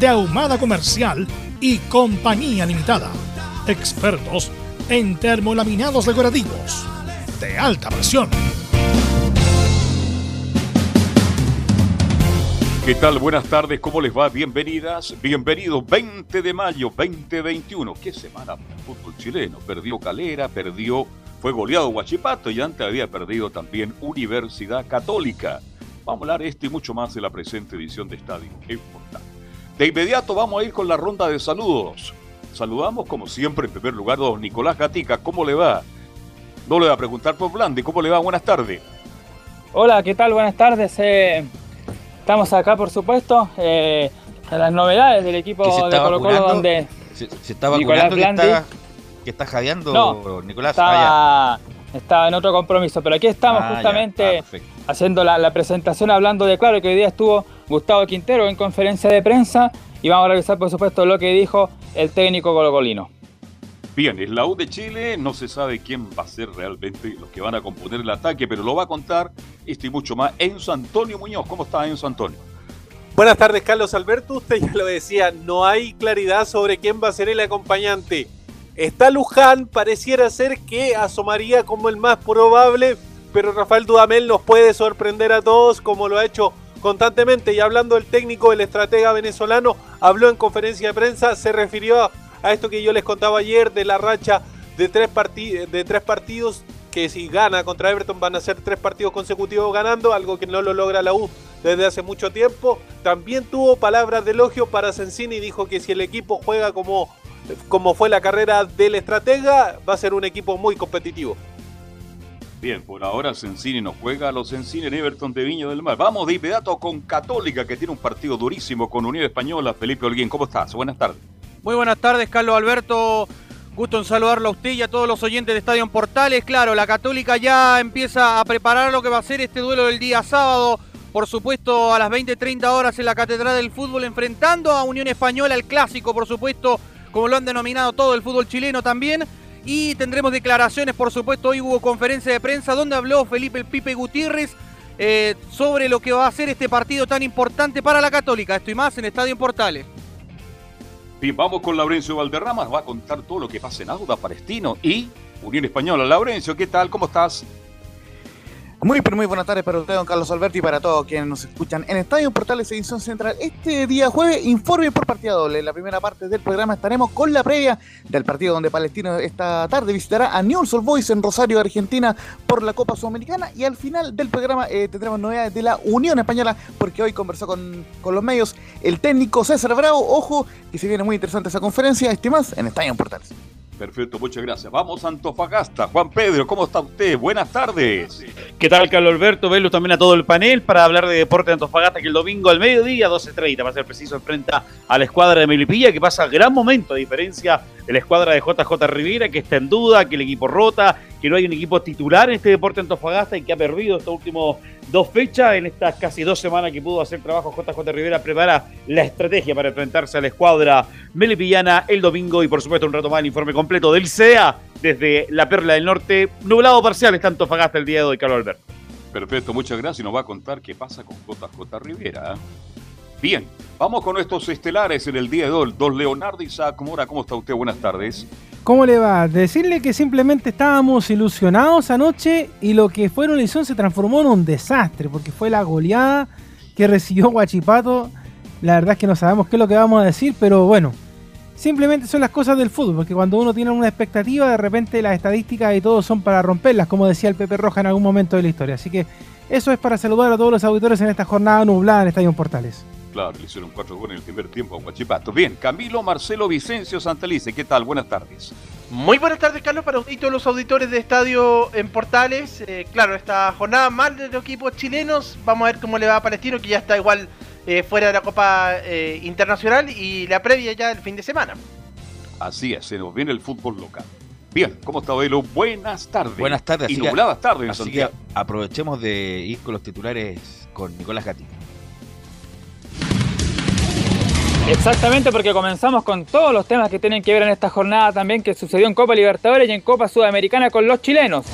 de Ahumada Comercial y Compañía Limitada. Expertos en termolaminados decorativos de alta presión. ¿Qué tal? Buenas tardes, ¿cómo les va? Bienvenidas, bienvenidos 20 de mayo 2021. ¿Qué semana para el fútbol chileno? Perdió Calera, perdió, fue goleado Huachipato y antes había perdido también Universidad Católica. Vamos a hablar esto y mucho más en la presente edición de Estadio Importante. De inmediato vamos a ir con la ronda de saludos. Saludamos como siempre en primer lugar a don Nicolás Gatica. ¿Cómo le va? No le voy a preguntar por Blandi. ¿Cómo le va? Buenas tardes. Hola, ¿qué tal? Buenas tardes. Eh, estamos acá, por supuesto, eh, en las novedades del equipo de Colo Colo donde se, se está vacunando que está, que está jadeando no, Nicolás. Estaba, estaba, en otro compromiso, pero aquí estamos ah, justamente ya, ah, haciendo la, la, presentación hablando de, claro, que hoy día estuvo Gustavo Quintero en conferencia de prensa y vamos a revisar, por supuesto, lo que dijo el técnico colocolino. Bien, es la U de Chile, no se sabe quién va a ser realmente los que van a componer el ataque, pero lo va a contar esto y mucho más Enzo Antonio Muñoz. ¿Cómo está Enzo Antonio? Buenas tardes, Carlos Alberto. Usted ya lo decía, no hay claridad sobre quién va a ser el acompañante. Está Luján, pareciera ser que asomaría como el más probable, pero Rafael Dudamel nos puede sorprender a todos como lo ha hecho constantemente. Y hablando del técnico, el estratega venezolano, habló en conferencia de prensa, se refirió a esto que yo les contaba ayer de la racha de tres, de tres partidos que si gana contra Everton van a ser tres partidos consecutivos ganando, algo que no lo logra la U desde hace mucho tiempo. También tuvo palabras de elogio para Sensini dijo que si el equipo juega como, como fue la carrera del estratega, va a ser un equipo muy competitivo. Bien, por ahora Sensini no juega a los Sensini en Everton de Viña del Mar. Vamos de inmediato con Católica, que tiene un partido durísimo con Unión Española. Felipe Holguín, ¿cómo estás? Buenas tardes. Muy buenas tardes, Carlos Alberto. Gusto en saludarlo a usted y a todos los oyentes de Estadio Portales. Claro, la Católica ya empieza a preparar lo que va a ser este duelo del día sábado. Por supuesto, a las 20-30 horas en la Catedral del Fútbol, enfrentando a Unión Española, el clásico, por supuesto, como lo han denominado todo el fútbol chileno también. Y tendremos declaraciones, por supuesto, hoy hubo conferencia de prensa donde habló Felipe el Pipe Gutiérrez eh, sobre lo que va a ser este partido tan importante para la Católica. Esto y más en Estadio Portales. Bien, vamos con Laurencio Valderrama, nos va a contar todo lo que pasa en Auda, Palestino y Unión Española. Laurencio, ¿qué tal? ¿Cómo estás? Muy, pero muy buenas tardes para usted, don Carlos Alberti, y para todos quienes nos escuchan en Estadio Portales Edición Central. Este día jueves, informe por partida doble. En la primera parte del programa estaremos con la previa del partido donde Palestino esta tarde visitará a Newell's Old Boys en Rosario, Argentina, por la Copa Sudamericana. Y al final del programa eh, tendremos novedades de la Unión Española, porque hoy conversó con, con, los medios el técnico César Bravo. Ojo, que se viene muy interesante esa conferencia. Este más en Estadio Portales. Perfecto, muchas gracias. Vamos a Antofagasta. Juan Pedro, ¿cómo está usted? Buenas tardes. ¿Qué tal, Carlos Alberto? Velo también a todo el panel para hablar de deporte de Antofagasta, que el domingo al mediodía, 12.30, va a ser preciso, enfrenta a la escuadra de Melipilla, que pasa gran momento, a diferencia de la escuadra de JJ Rivera, que está en duda, que el equipo rota, que no hay un equipo titular en este deporte de Antofagasta y que ha perdido estos últimos dos fechas. En estas casi dos semanas que pudo hacer trabajo JJ Rivera, prepara la estrategia para enfrentarse a la escuadra melipillana el domingo y, por supuesto, un rato más el informe completo del CEA desde la Perla del Norte. Nublado parcial está Antofagasta el día de hoy, Carlos Alberto. Perfecto, muchas gracias. Y nos va a contar qué pasa con JJ Rivera. Bien, vamos con estos estelares en el día de hoy. Don Leonardo Isaac Mora, ¿cómo está usted? Buenas tardes. ¿Cómo le va? Decirle que simplemente estábamos ilusionados anoche y lo que fue una ilusión se transformó en un desastre, porque fue la goleada que recibió Guachipato La verdad es que no sabemos qué es lo que vamos a decir, pero bueno, simplemente son las cosas del fútbol, porque cuando uno tiene una expectativa, de repente las estadísticas y todo son para romperlas, como decía el Pepe Roja en algún momento de la historia. Así que eso es para saludar a todos los auditores en esta jornada nublada en Estadio Portales. Claro, le hicieron cuatro goles en el primer tiempo a Guachipato. Bien, Camilo Marcelo Vicencio Santalice, ¿qué tal? Buenas tardes. Muy buenas tardes, Carlos, para usted y todos los auditores de Estadio en Portales. Eh, claro, esta jornada mal de los equipos chilenos. Vamos a ver cómo le va a Palestino, que ya está igual eh, fuera de la Copa eh, Internacional y la previa ya el fin de semana. Así es, se nos viene el fútbol local. Bien, ¿cómo está Velo? Buenas tardes. Buenas tardes. Y nubladas tardes así que aprovechemos de ir con los titulares con Nicolás Gatti. Exactamente, porque comenzamos con todos los temas que tienen que ver en esta jornada también que sucedió en Copa Libertadores y en Copa Sudamericana con los chilenos.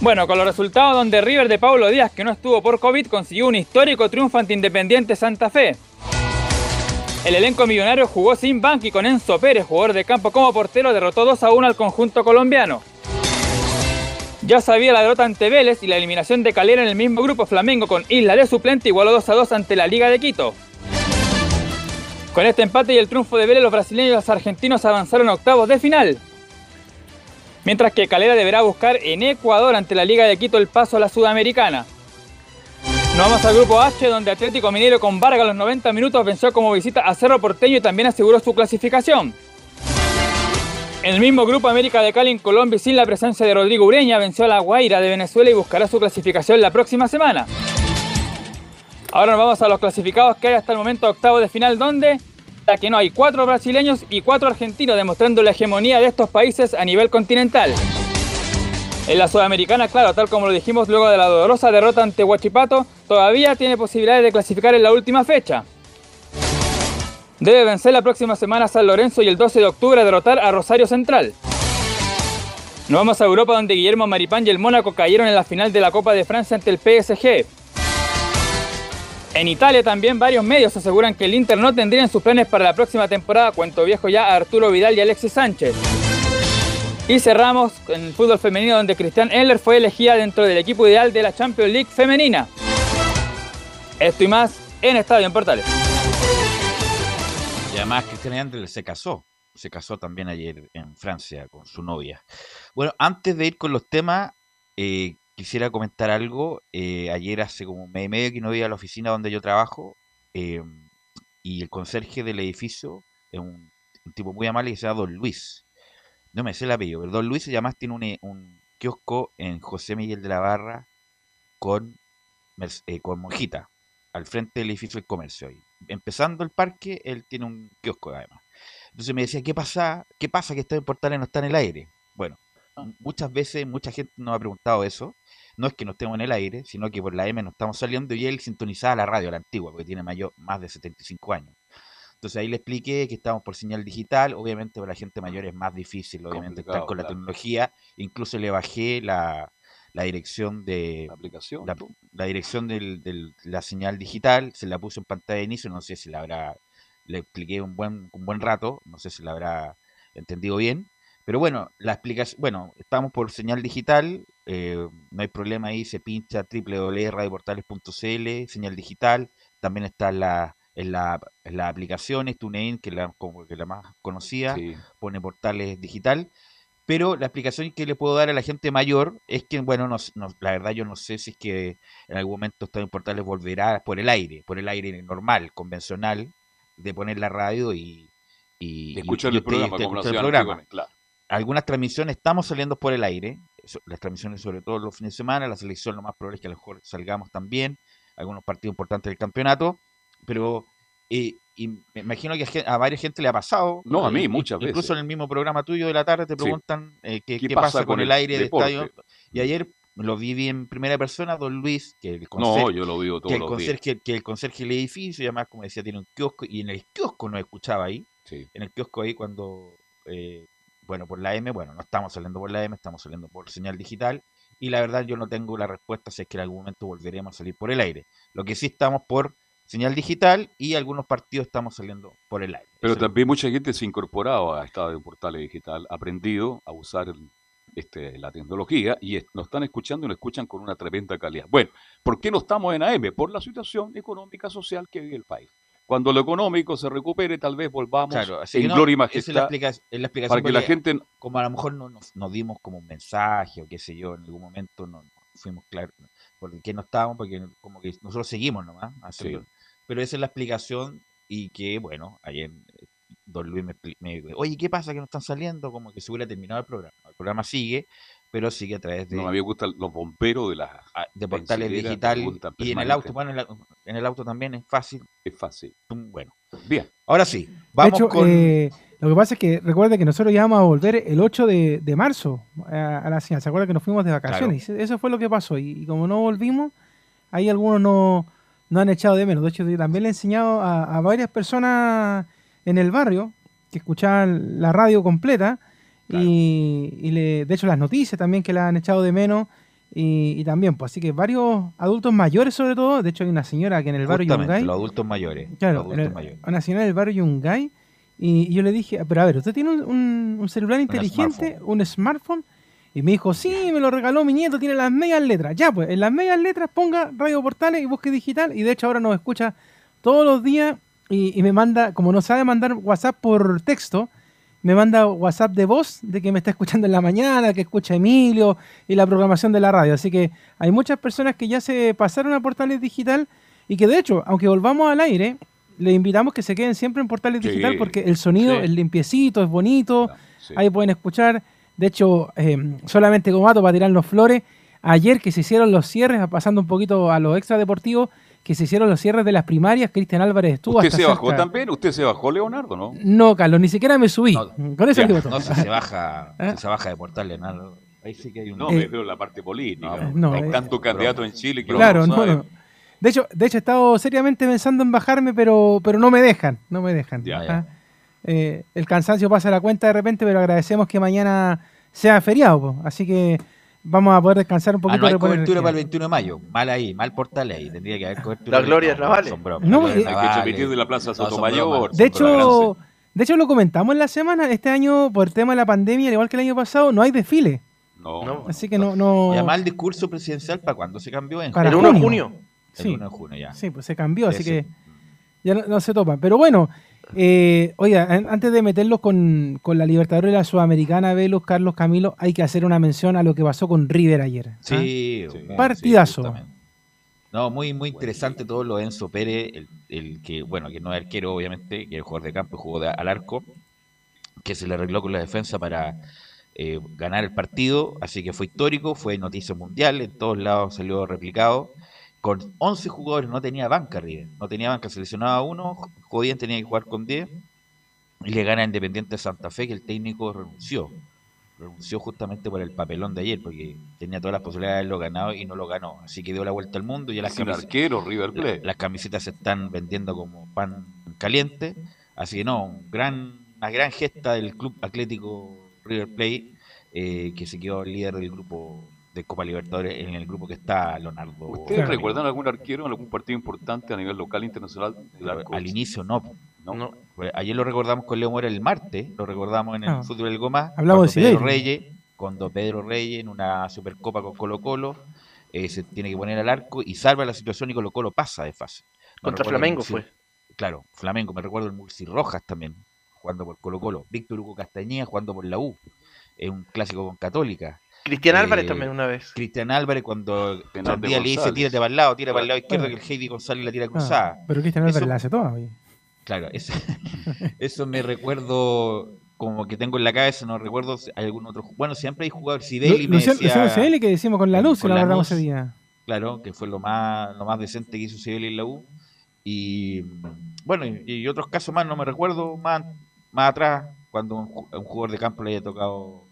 Bueno, con los resultados donde River de Paulo Díaz, que no estuvo por COVID, consiguió un histórico triunfo ante Independiente Santa Fe. El elenco millonario jugó sin banco y con Enzo Pérez, jugador de campo como portero, derrotó 2 a 1 al conjunto colombiano. Ya sabía la derrota ante Vélez y la eliminación de Calera en el mismo grupo Flamengo con Isla de suplente igualó 2 a 2 ante la Liga de Quito. Con este empate y el triunfo de Vélez, los brasileños y los argentinos avanzaron a octavos de final mientras que Calera deberá buscar en Ecuador ante la Liga de Quito el paso a la Sudamericana. Nos vamos al grupo H, donde Atlético Minero con Vargas a los 90 minutos venció como visita a Cerro Porteño y también aseguró su clasificación. En el mismo grupo América de Cali en Colombia sin la presencia de Rodrigo Ureña venció a la Guaira de Venezuela y buscará su clasificación la próxima semana. Ahora nos vamos a los clasificados que hay hasta el momento octavo de final donde que no hay cuatro brasileños y cuatro argentinos, demostrando la hegemonía de estos países a nivel continental. En la Sudamericana, claro, tal como lo dijimos luego de la dolorosa derrota ante Huachipato, todavía tiene posibilidades de clasificar en la última fecha. Debe vencer la próxima semana San Lorenzo y el 12 de octubre derrotar a Rosario Central. Nos vamos a Europa donde Guillermo Maripán y el Mónaco cayeron en la final de la Copa de Francia ante el PSG. En Italia también varios medios aseguran que el Inter no tendría en sus planes para la próxima temporada cuento viejo ya a Arturo Vidal y Alexis Sánchez. Y cerramos en el fútbol femenino donde Cristian Eller fue elegida dentro del equipo ideal de la Champions League femenina. Esto y más en Estadio en Portales. Y además Cristian Eller se casó. Se casó también ayer en Francia con su novia. Bueno, antes de ir con los temas, eh, quisiera comentar algo. Eh, ayer hace como un mes y medio que no iba a la oficina donde yo trabajo eh, y el conserje del edificio es un, tipo muy amable que se llama Don Luis. No me sé el apellido, pero Don Luis además tiene un, eh, un kiosco en José Miguel de la Barra con, con Monjita, al frente del edificio del comercio. empezando el parque, él tiene un kiosco además. Entonces me decía, ¿qué pasa? ¿Qué pasa que está en Portales no está en el aire? Bueno, ah. muchas veces, mucha gente nos ha preguntado eso no es que no estemos en el aire, sino que por la M no estamos saliendo y él sintonizaba la radio, la antigua, porque tiene mayor, más de 75 años. Entonces ahí le expliqué que estamos por señal digital, obviamente para la gente mayor es más difícil, obviamente estar con la tecnología, incluso le bajé la, dirección de la aplicación, la, dirección de la señal digital, se la puse en pantalla de inicio, no sé si la habrá, le expliqué un buen, un buen rato, no sé si la habrá entendido bien, pero bueno, la explicación, bueno, estamos por señal digital, eh, no hay problema ahí, se pincha www.radioportales.cl, señal digital, también está en la, en la, en las aplicaciones, TuneIn, que es la, como que la más conocida, pone portales digital. Pero la explicación que le puedo dar a la gente mayor es que, bueno, no, la verdad yo no sé si es que en algún momento Estadio Portales volverá por el aire, por el aire normal, convencional, de poner la radio y, y, escuchar el programa, como el programa. Claro algunas transmisiones estamos saliendo por el aire, las transmisiones sobre todo los fines de semana, la selección lo más probable es que a lo mejor salgamos también, algunos partidos importantes del campeonato, pero eh, y me imagino que a, varias gente le ha pasado. No, a mí muchas veces. Incluso en el mismo programa tuyo de la tarde te preguntan eh, qué, pasa, con el, aire de estadio. Y ayer lo vi en primera persona, don Luis, que el conserje, no, yo lo vivo que el conserje, Que el conserje del edificio, y además, como decía, tiene un kiosco, y en el kiosco no escuchaba ahí. En el kiosco ahí cuando eh, bueno, por la M, bueno, no estamos saliendo por la M, estamos saliendo por señal digital. Y la verdad yo no tengo la respuesta si es que en algún momento volveremos a salir por el aire. Lo que sí estamos por señal digital y algunos partidos estamos saliendo por el aire. Pero también mucha gente se ha incorporado a Estado de Portales Digital, ha aprendido a usar este, la tecnología y nos están escuchando y nos escuchan con una tremenda calidad. Bueno, ¿por qué no estamos en AM? Por la situación económica social que vive el país. Cuando lo económico se recupere, tal vez volvamos claro, en gloria y majestad. Es la, explicación para que la gente... Como a lo mejor no nos, dimos como un mensaje o qué sé yo, en algún momento no, fuimos claros por qué no estábamos, porque como que nosotros seguimos nomás. Pero esa es la explicación y que, bueno, ayer don Luis me, me, oye, ¿qué pasa que no están saliendo? Como que se hubiera terminado el programa. El programa sigue, pero sigue a través de... No, a mí me gustan los bomberos de las... Ah, de portales digital y en el auto, bueno, en, el auto también es fácil. Es fácil. Bueno, bien. Ahora sí, vamos con... Eh, lo que pasa es que recuerde que nosotros íbamos a volver el 8 de, marzo a, la señal. ¿Se acuerda que nos fuimos de vacaciones? Eso fue lo que pasó. Y, como no volvimos, ahí algunos no, no, han echado de menos. De hecho, yo también le he enseñado a varias personas en el barrio que escuchaban la radio completa y, le, de hecho las noticias también que la han echado de menos y, también, pues así que varios adultos mayores sobre todo, de hecho hay una señora que en el barrio Yungay. los adultos mayores. Claro, una señora del barrio Yungay y, yo le dije, pero a ver, ¿usted tiene un, celular inteligente, un smartphone? Y me dijo, sí, me lo regaló mi nieto, tiene las medias letras. Ya, pues, en las medias letras ponga Radio Portales y busque digital. Y de hecho ahora nos escucha todos los días y, me manda, como no sabe mandar WhatsApp por texto, me manda WhatsApp de voz de que me está escuchando en la mañana, que escucha Emilio y la programación de la radio. Así que hay muchas personas que ya se pasaron a Portales Digital y que de hecho, aunque volvamos al aire, le invitamos que se queden siempre en Portales Digital porque el sonido es limpiecito, es bonito, ahí pueden escuchar. De hecho, eh, solamente como dato para tirarnos flores, ayer que se hicieron los cierres, pasando un poquito a lo extra deportivo, que se hicieron los cierres de las primarias, Cristian Álvarez estuvo ¿Usted se bajó también? ¿Usted se bajó, Leonardo, no? No, Carlos, ni siquiera me subí. Con eso ya, No, si se baja, ¿Eh? se baja de portal, Leonardo. Ahí sí que hay un... No, me veo la parte política. No, hay eh, tanto candidato en Chile que Claro, no, no. De hecho, de hecho, he estado seriamente pensando en bajarme, pero, pero no me dejan, no me dejan. Ya, ¿ah? eh, el cansancio pasa la cuenta de repente, pero agradecemos que mañana sea feriado, así que vamos a poder descansar un poquito. Ah, no hay cobertura para el 21 de mayo. Mal ahí, mal portal ahí. Tendría que haber cobertura. La gloria es Navales. No, hay que de la Plaza Sotomayor. De hecho, de hecho, lo comentamos en la semana. Este año, por el tema de la pandemia, al igual que el año pasado, no hay desfile. No. Así que no. no... Y además el discurso presidencial, ¿para cuándo se cambió? En para el 1 de junio. Sí. El 1 de junio ya. Sí, pues se cambió, así que ya no, se topan. Pero bueno, eh, oiga, antes de meterlos con, la Libertadores de la Sudamericana, Velus, Carlos Camilo, hay que hacer una mención a lo que pasó con River ayer. ¿ah? Sí, partidazo. no, muy, muy interesante todo lo de Enzo Pérez, el, que, bueno, que no es arquero, obviamente, que es jugador de campo, jugó al arco, que se le arregló con la defensa para eh, ganar el partido, así que fue histórico, fue noticia mundial, en todos lados salió replicado con 11 jugadores, no tenía banca River, no tenía banca, seleccionaba uno, Jodían tenía que jugar con 10 y le gana a Independiente Santa Fe que el técnico renunció. Renunció justamente por el papelón de ayer, porque tenía todas las posibilidades de haberlo ganado y no lo ganó. Así que dio la vuelta al mundo y las, camisetas, River las camisetas se están vendiendo como pan caliente. Así que no, gran, una gran gesta del Club Atlético River Plate, eh, que se quedó líder del grupo de Copa Libertadores en el grupo que está Leonardo. ¿Ustedes recuerdan algún arquero en algún partido importante a nivel local internacional? Al inicio no. no. Pues, ayer lo recordamos con Leo Mora el martes, lo recordamos en el ah. fútbol del Goma. Hablamos de Pedro Reyes, cuando Pedro Reyes en una Supercopa con Colo Colo eh, se tiene que poner al arco y salva la situación y Colo Colo pasa de fase. Contra Flamengo fue. Claro, Flamengo, me recuerdo el Murci Rojas también, jugando por Colo Colo. Víctor Hugo Castañeda jugando por la U. Es un clásico con Católica. Cristian Álvarez eh, también una vez. Cristian Álvarez cuando día le dice tírate para el lado, tira para el lado izquierdo, que el Heidi González la tira cruzada. Ah, pero Cristian Álvarez la hace toda. Claro, eso, eso me recuerdo como que tengo en la cabeza, no recuerdo algún otro. Bueno, siempre hay jugadores. Sibeli me decía. Sibeli que decimos con la luz, se la guardamos ese día. Claro, que fue lo más, lo más decente que hizo Sibeli en la U. Y bueno, y, otros casos más, no me recuerdo, más, más atrás, cuando un, un jugador de campo le haya tocado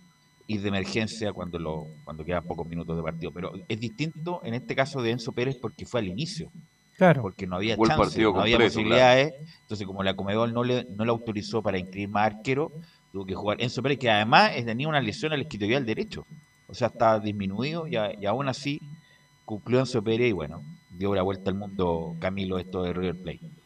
y de emergencia cuando lo cuando quedan pocos minutos de partido. Pero es distinto en este caso de Enzo Pérez porque fue al inicio. Claro. Porque no había chance, no había posibilidades. Entonces, como la Comedol no le, no le autorizó para inscribir más arquero, tuvo que jugar Enzo Pérez, que además tenía una lesión al al derecho. O sea, estaba disminuido y, y aún así cumplió Enzo Pérez y bueno, dio la vuelta al mundo Camilo esto de River Plate.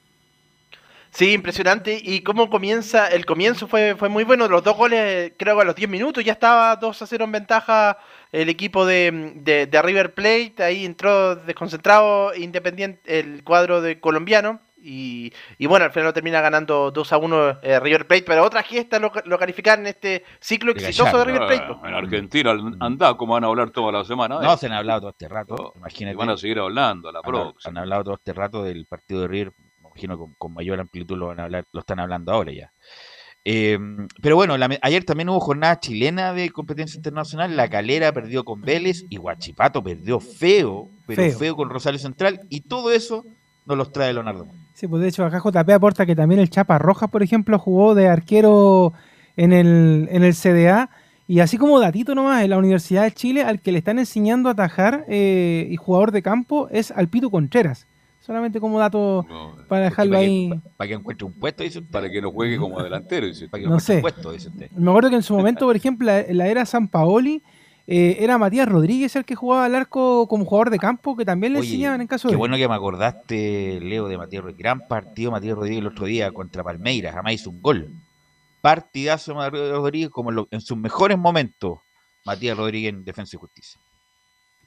Sí, impresionante. Y cómo comienza, el comienzo fue, fue muy bueno. Los dos goles, creo que a los 10 minutos ya estaba 2 a 0 en ventaja el equipo de, de, River Plate. Ahí entró desconcentrado Independiente el cuadro de colombiano. Y, y, bueno, al final lo termina ganando 2 a 1 eh, River Plate, pero otra gesta lo, lo calificaron en este ciclo exitoso de River Plate. en Argentina anda como van a hablar toda la semana. No, se han hablado todo este rato. imagínate. van a seguir hablando la próxima. Han hablado todo este rato del partido de River, imagino con, con mayor amplitud lo, van a hablar, lo están hablando ahora ya. Em, pero bueno, ayer también hubo jornada chilena de competencia internacional. La Calera perdió con Vélez y Guachipato perdió feo, pero feo, con Rosario Central. Y todo eso nos los trae Leonardo. Sí, pues de hecho acá JP aporta que también el Chapa Rojas, por ejemplo, jugó de arquero en el, en el CDA. Y así como datito nomás, en la Universidad de Chile, al que le están enseñando a atajar eh, y jugador de campo es Alpito Contreras Solamente como dato para dejarlo ahí. Para, que encuentre un puesto, dice, para que no juegue como delantero, dice, para que no sé. un puesto, dice Me acuerdo que en su momento, por ejemplo, en la era San Paoli, eh, era Matías Rodríguez el que jugaba al arco como jugador de campo, que también le enseñaban en caso de. Qué bueno que me acordaste, Leo, de Matías Rodríguez. Gran partido Matías Rodríguez el otro día contra Palmeiras, jamás hizo un gol. Partidazo de Matías Rodríguez como en sus mejores momentos. Matías Rodríguez en Defensa y Justicia.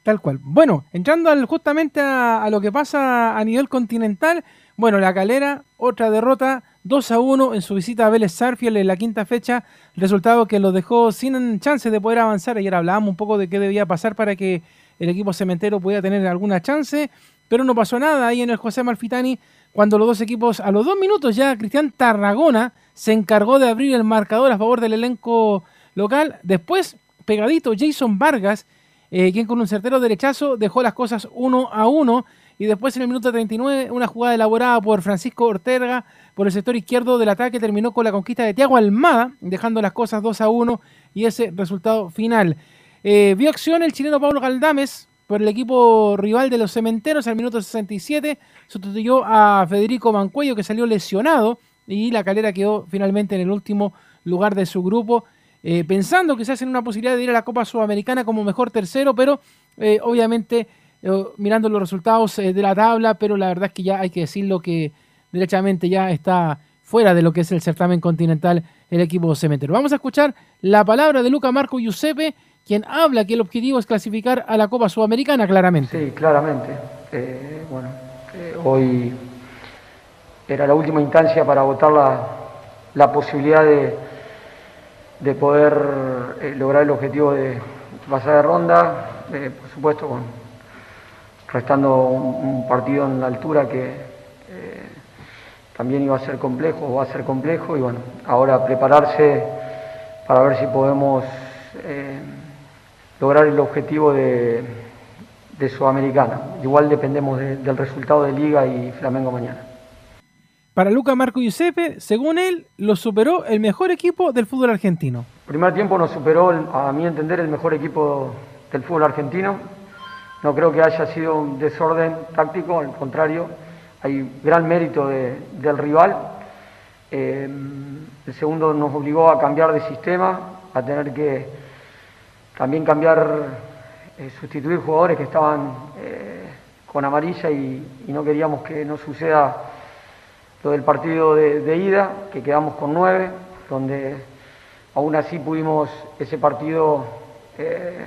Tal cual. Bueno, entrando justamente a, lo que pasa a nivel continental, bueno, la calera, otra derrota, 2 a 1 en su visita a Vélez Sarfield en la quinta fecha, resultado que lo dejó sin chance de poder avanzar. Ayer hablábamos un poco de qué debía pasar para que el equipo cementero pudiera tener alguna chance, pero no pasó nada ahí en el José Malfitani, cuando los dos equipos, a los dos minutos ya, Cristian Tarragona se encargó de abrir el marcador a favor del elenco local. Después, pegadito, Jason Vargas eh, quien con un certero derechazo dejó las cosas uno a uno. Y después en el minuto 39, una jugada elaborada por Francisco Ortega por el sector izquierdo del ataque terminó con la conquista de Tiago Almada, dejando las cosas 2 a 1 y ese resultado final. Eh, vio acción el chileno Pablo Galdames por el equipo rival de los cementeros al minuto 67, sustituyó a Federico Mancuello que salió lesionado y la calera quedó finalmente en el último lugar de su grupo eh, pensando quizás en una posibilidad de ir a la Copa Sudamericana como mejor tercero, pero eh, obviamente eh, mirando los resultados de la tabla, pero la verdad es que ya hay que decirlo que derechamente ya está fuera de lo que es el certamen continental el equipo cementero. Vamos a escuchar la palabra de Luca Marco Giuseppe, quien habla que el objetivo es clasificar a la Copa Sudamericana, claramente. Sí, claramente. bueno, hoy era la última instancia para votar la, la posibilidad de de poder eh, lograr el objetivo de pasar de ronda, eh, por supuesto restando un, partido en la altura que eh, también iba a ser complejo, va a ser complejo, y bueno, ahora prepararse para ver si podemos lograr el objetivo de, de Sudamericana. Igual dependemos del resultado de Liga y Flamengo mañana. Para Luca Marco Giuseppe, según él, lo superó el mejor equipo del fútbol argentino. primer tiempo nos superó, a mi entender, el mejor equipo del fútbol argentino. No creo que haya sido un desorden táctico, al contrario, hay gran mérito del rival. Eh, el segundo nos obligó a cambiar de sistema, a tener que también cambiar, eh, sustituir jugadores que estaban eh, con amarilla y, y no queríamos que no suceda lo del partido de, ida, que quedamos con nueve, donde aún así pudimos ese partido eh,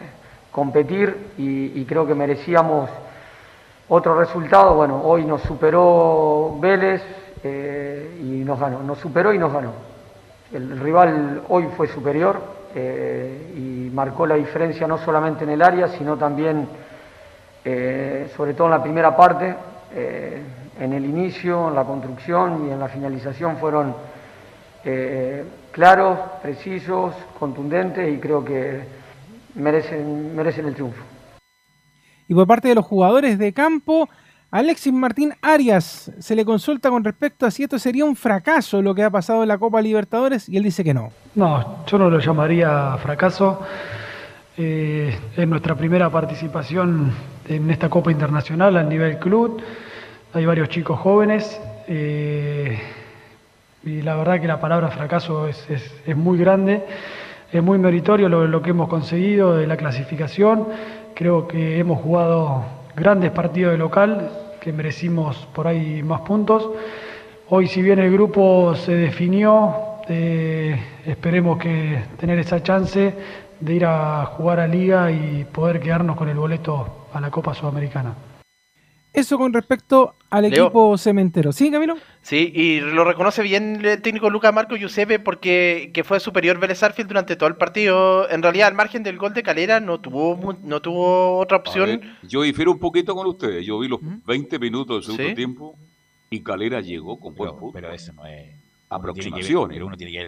competir y, creo que merecíamos otro resultado. Bueno, hoy nos superó Vélez eh, y nos ganó, nos superó y nos ganó. El, rival hoy fue superior eh, y marcó la diferencia no solamente en el área, sino también, sobre todo en la primera parte en el inicio, en la construcción y en la finalización fueron eh, claros, precisos, contundentes y creo que merecen, merecen el triunfo. Y por parte de los jugadores de campo, Alexis Martín Arias se le consulta con respecto a si esto sería un fracaso lo que ha pasado en la Copa Libertadores y él dice que no. No, yo no lo llamaría fracaso. Eh, es nuestra primera participación en esta Copa Internacional a nivel club hay varios chicos jóvenes eh, y la verdad que la palabra fracaso es, muy grande, es muy meritorio lo, que hemos conseguido de la clasificación, creo que hemos jugado grandes partidos de local, que merecimos por ahí más puntos, Hoy si bien el grupo se definió, eh, esperemos que tener esa chance de ir a jugar a liga y poder quedarnos con el boleto a la Copa Sudamericana. Eso con respecto al equipo cementero. ¿Sí, Camilo? Sí, y lo reconoce bien el técnico Lucas Marco Giuseppe porque que fue superior Vélez Arfield durante todo el partido. En realidad, al margen del gol de Calera, no tuvo no tuvo otra opción. yo difiero un poquito con ustedes. Yo vi los 20 minutos del segundo tiempo y Calera llegó con buen fútbol. Pero eso no es aproximaciones.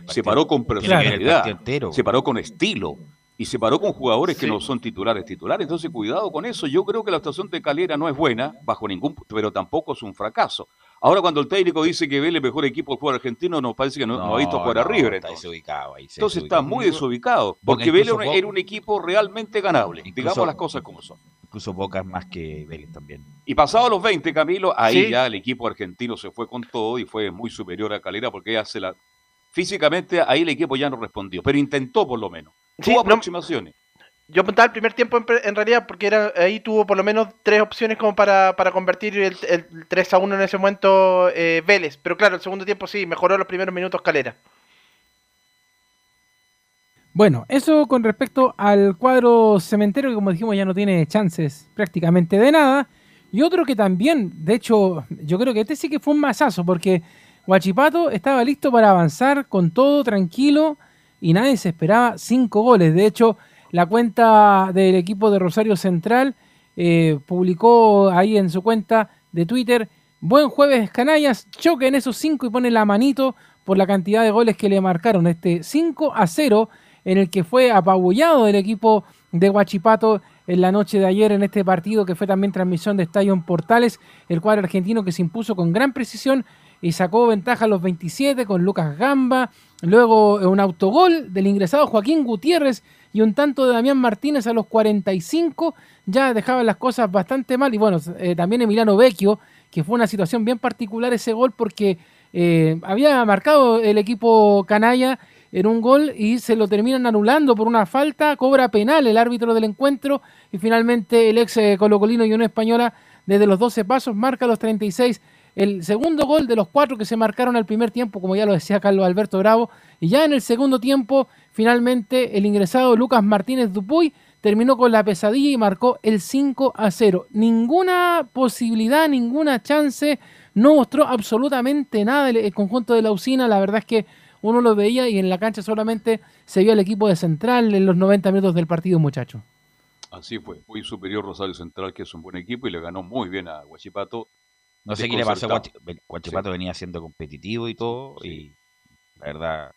se paró con personalidad, se paró con estilo y se paró con jugadores que no son titulares titulares. Entonces, cuidado con eso. Yo creo que la actuación de Calera no es buena, bajo ningún pero tampoco es un fracaso. Ahora, cuando el técnico dice que ve el mejor equipo del fútbol argentino, nos parece que no, ha visto jugar a River. Entonces, desubicado ahí, entonces está muy desubicado, porque Vélez era un equipo realmente ganable. digamos las cosas como son. Incluso Boca más que Vélez también. Y pasados los 20, Camilo, ahí ya el equipo argentino se fue con todo y fue muy superior a Calera porque ya se la... Físicamente ahí el equipo ya no respondió, pero intentó por lo menos. Tuvo aproximaciones. yo apuntaba el primer tiempo en, realidad porque era ahí tuvo por lo menos tres opciones como para, convertir el, 3 a 1 en ese momento eh, Vélez. Pero claro, el segundo tiempo sí, mejoró los primeros minutos Calera. Bueno, eso con respecto al cuadro cementero que como dijimos ya no tiene chances prácticamente de nada. Y otro que también, de hecho, yo creo que este sí que fue un masazo porque Huachipato estaba listo para avanzar con todo tranquilo y nadie se esperaba cinco goles. De hecho, la cuenta del equipo de Rosario Central eh, publicó ahí en su cuenta de Twitter, buen jueves canallas, choque en esos cinco y pone la manito por la cantidad de goles que le marcaron. Este 5 a 0 en el que fue apabullado el equipo de Huachipato en la noche de ayer en este partido que fue también transmisión de Estadio Portales, el cuadro argentino que se impuso con gran precisión y sacó ventaja a los 27 con Lucas Gamba, luego un autogol del ingresado Joaquín Gutiérrez y un tanto de Damián Martínez a los 45, ya dejaban las cosas bastante mal. Y bueno, eh, también Emiliano Vecchio, que fue una situación bien particular ese gol porque eh, había marcado el equipo canalla en un gol y se lo terminan anulando por una falta, cobra penal el árbitro del encuentro y finalmente el ex eh, colocolino y una española desde los 12 pasos marca los 36 el segundo gol de los cuatro que se marcaron al primer tiempo, como ya lo decía Carlos Alberto Bravo, y ya en el segundo tiempo, finalmente el ingresado Lucas Martínez Dupuy terminó con la pesadilla y marcó el 5 a 0. Ninguna posibilidad, ninguna chance, no mostró absolutamente nada el, conjunto de la usina, la verdad es que uno lo veía y en la cancha solamente se vio el equipo de Central en los 90 minutos del partido, muchacho. Así fue, muy superior Rosario Central, que es un buen equipo y le ganó muy bien a Huachipato no sé qué le pasó a Guachipato, venía siendo competitivo y todo, y la verdad,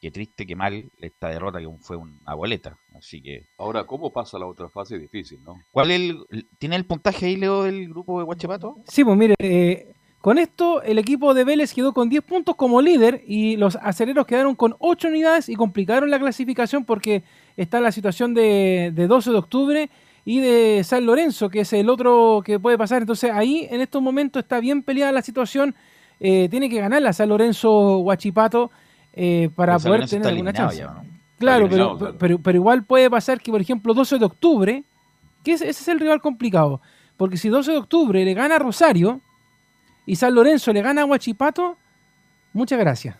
qué triste, qué mal esta derrota que fue una boleta. Así que. Ahora, ¿cómo pasa la otra fase? Difícil, ¿no? ¿Cuál el, ¿Tiene el puntaje ahí, Leo, del grupo de Guachipato? Sí, pues mire, eh, con esto el equipo de Vélez quedó con 10 puntos como líder y los aceleros quedaron con 8 unidades y complicaron la clasificación porque está la situación de, de 12 de octubre y de San Lorenzo, que es el otro que puede pasar. Entonces ahí en estos momentos está bien peleada la situación. Eh, tiene que ganar la San Lorenzo Huachipato eh, para poder tener alguna chance. Claro, pero, pero, igual puede pasar que, por ejemplo, 12 de octubre, que ese es el rival complicado. Porque si 12 de octubre le gana a Rosario y San Lorenzo le gana a Huachipato, muchas gracias.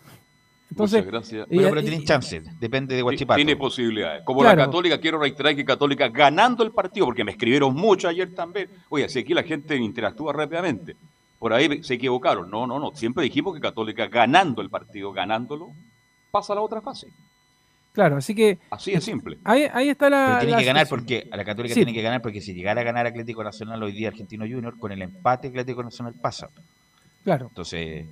Entonces, gracias. Bueno, pero tienen chance, depende de Guachipato. Tiene posibilidades. Como la Católica, quiero reiterar que Católica ganando el partido, porque me escribieron mucho ayer también. Oye, si aquí la gente interactúa rápidamente. Por ahí se equivocaron. No, no, no. Siempre dijimos que Católica ganando el partido, ganándolo, pasa a la otra fase. Claro, así que. Así es simple. Ahí, ahí está la. Pero tiene que ganar porque. A la Católica tiene que ganar porque si llegara a ganar Atlético Nacional hoy día Argentino Junior, con el empate Atlético Nacional pasa. Claro. Entonces.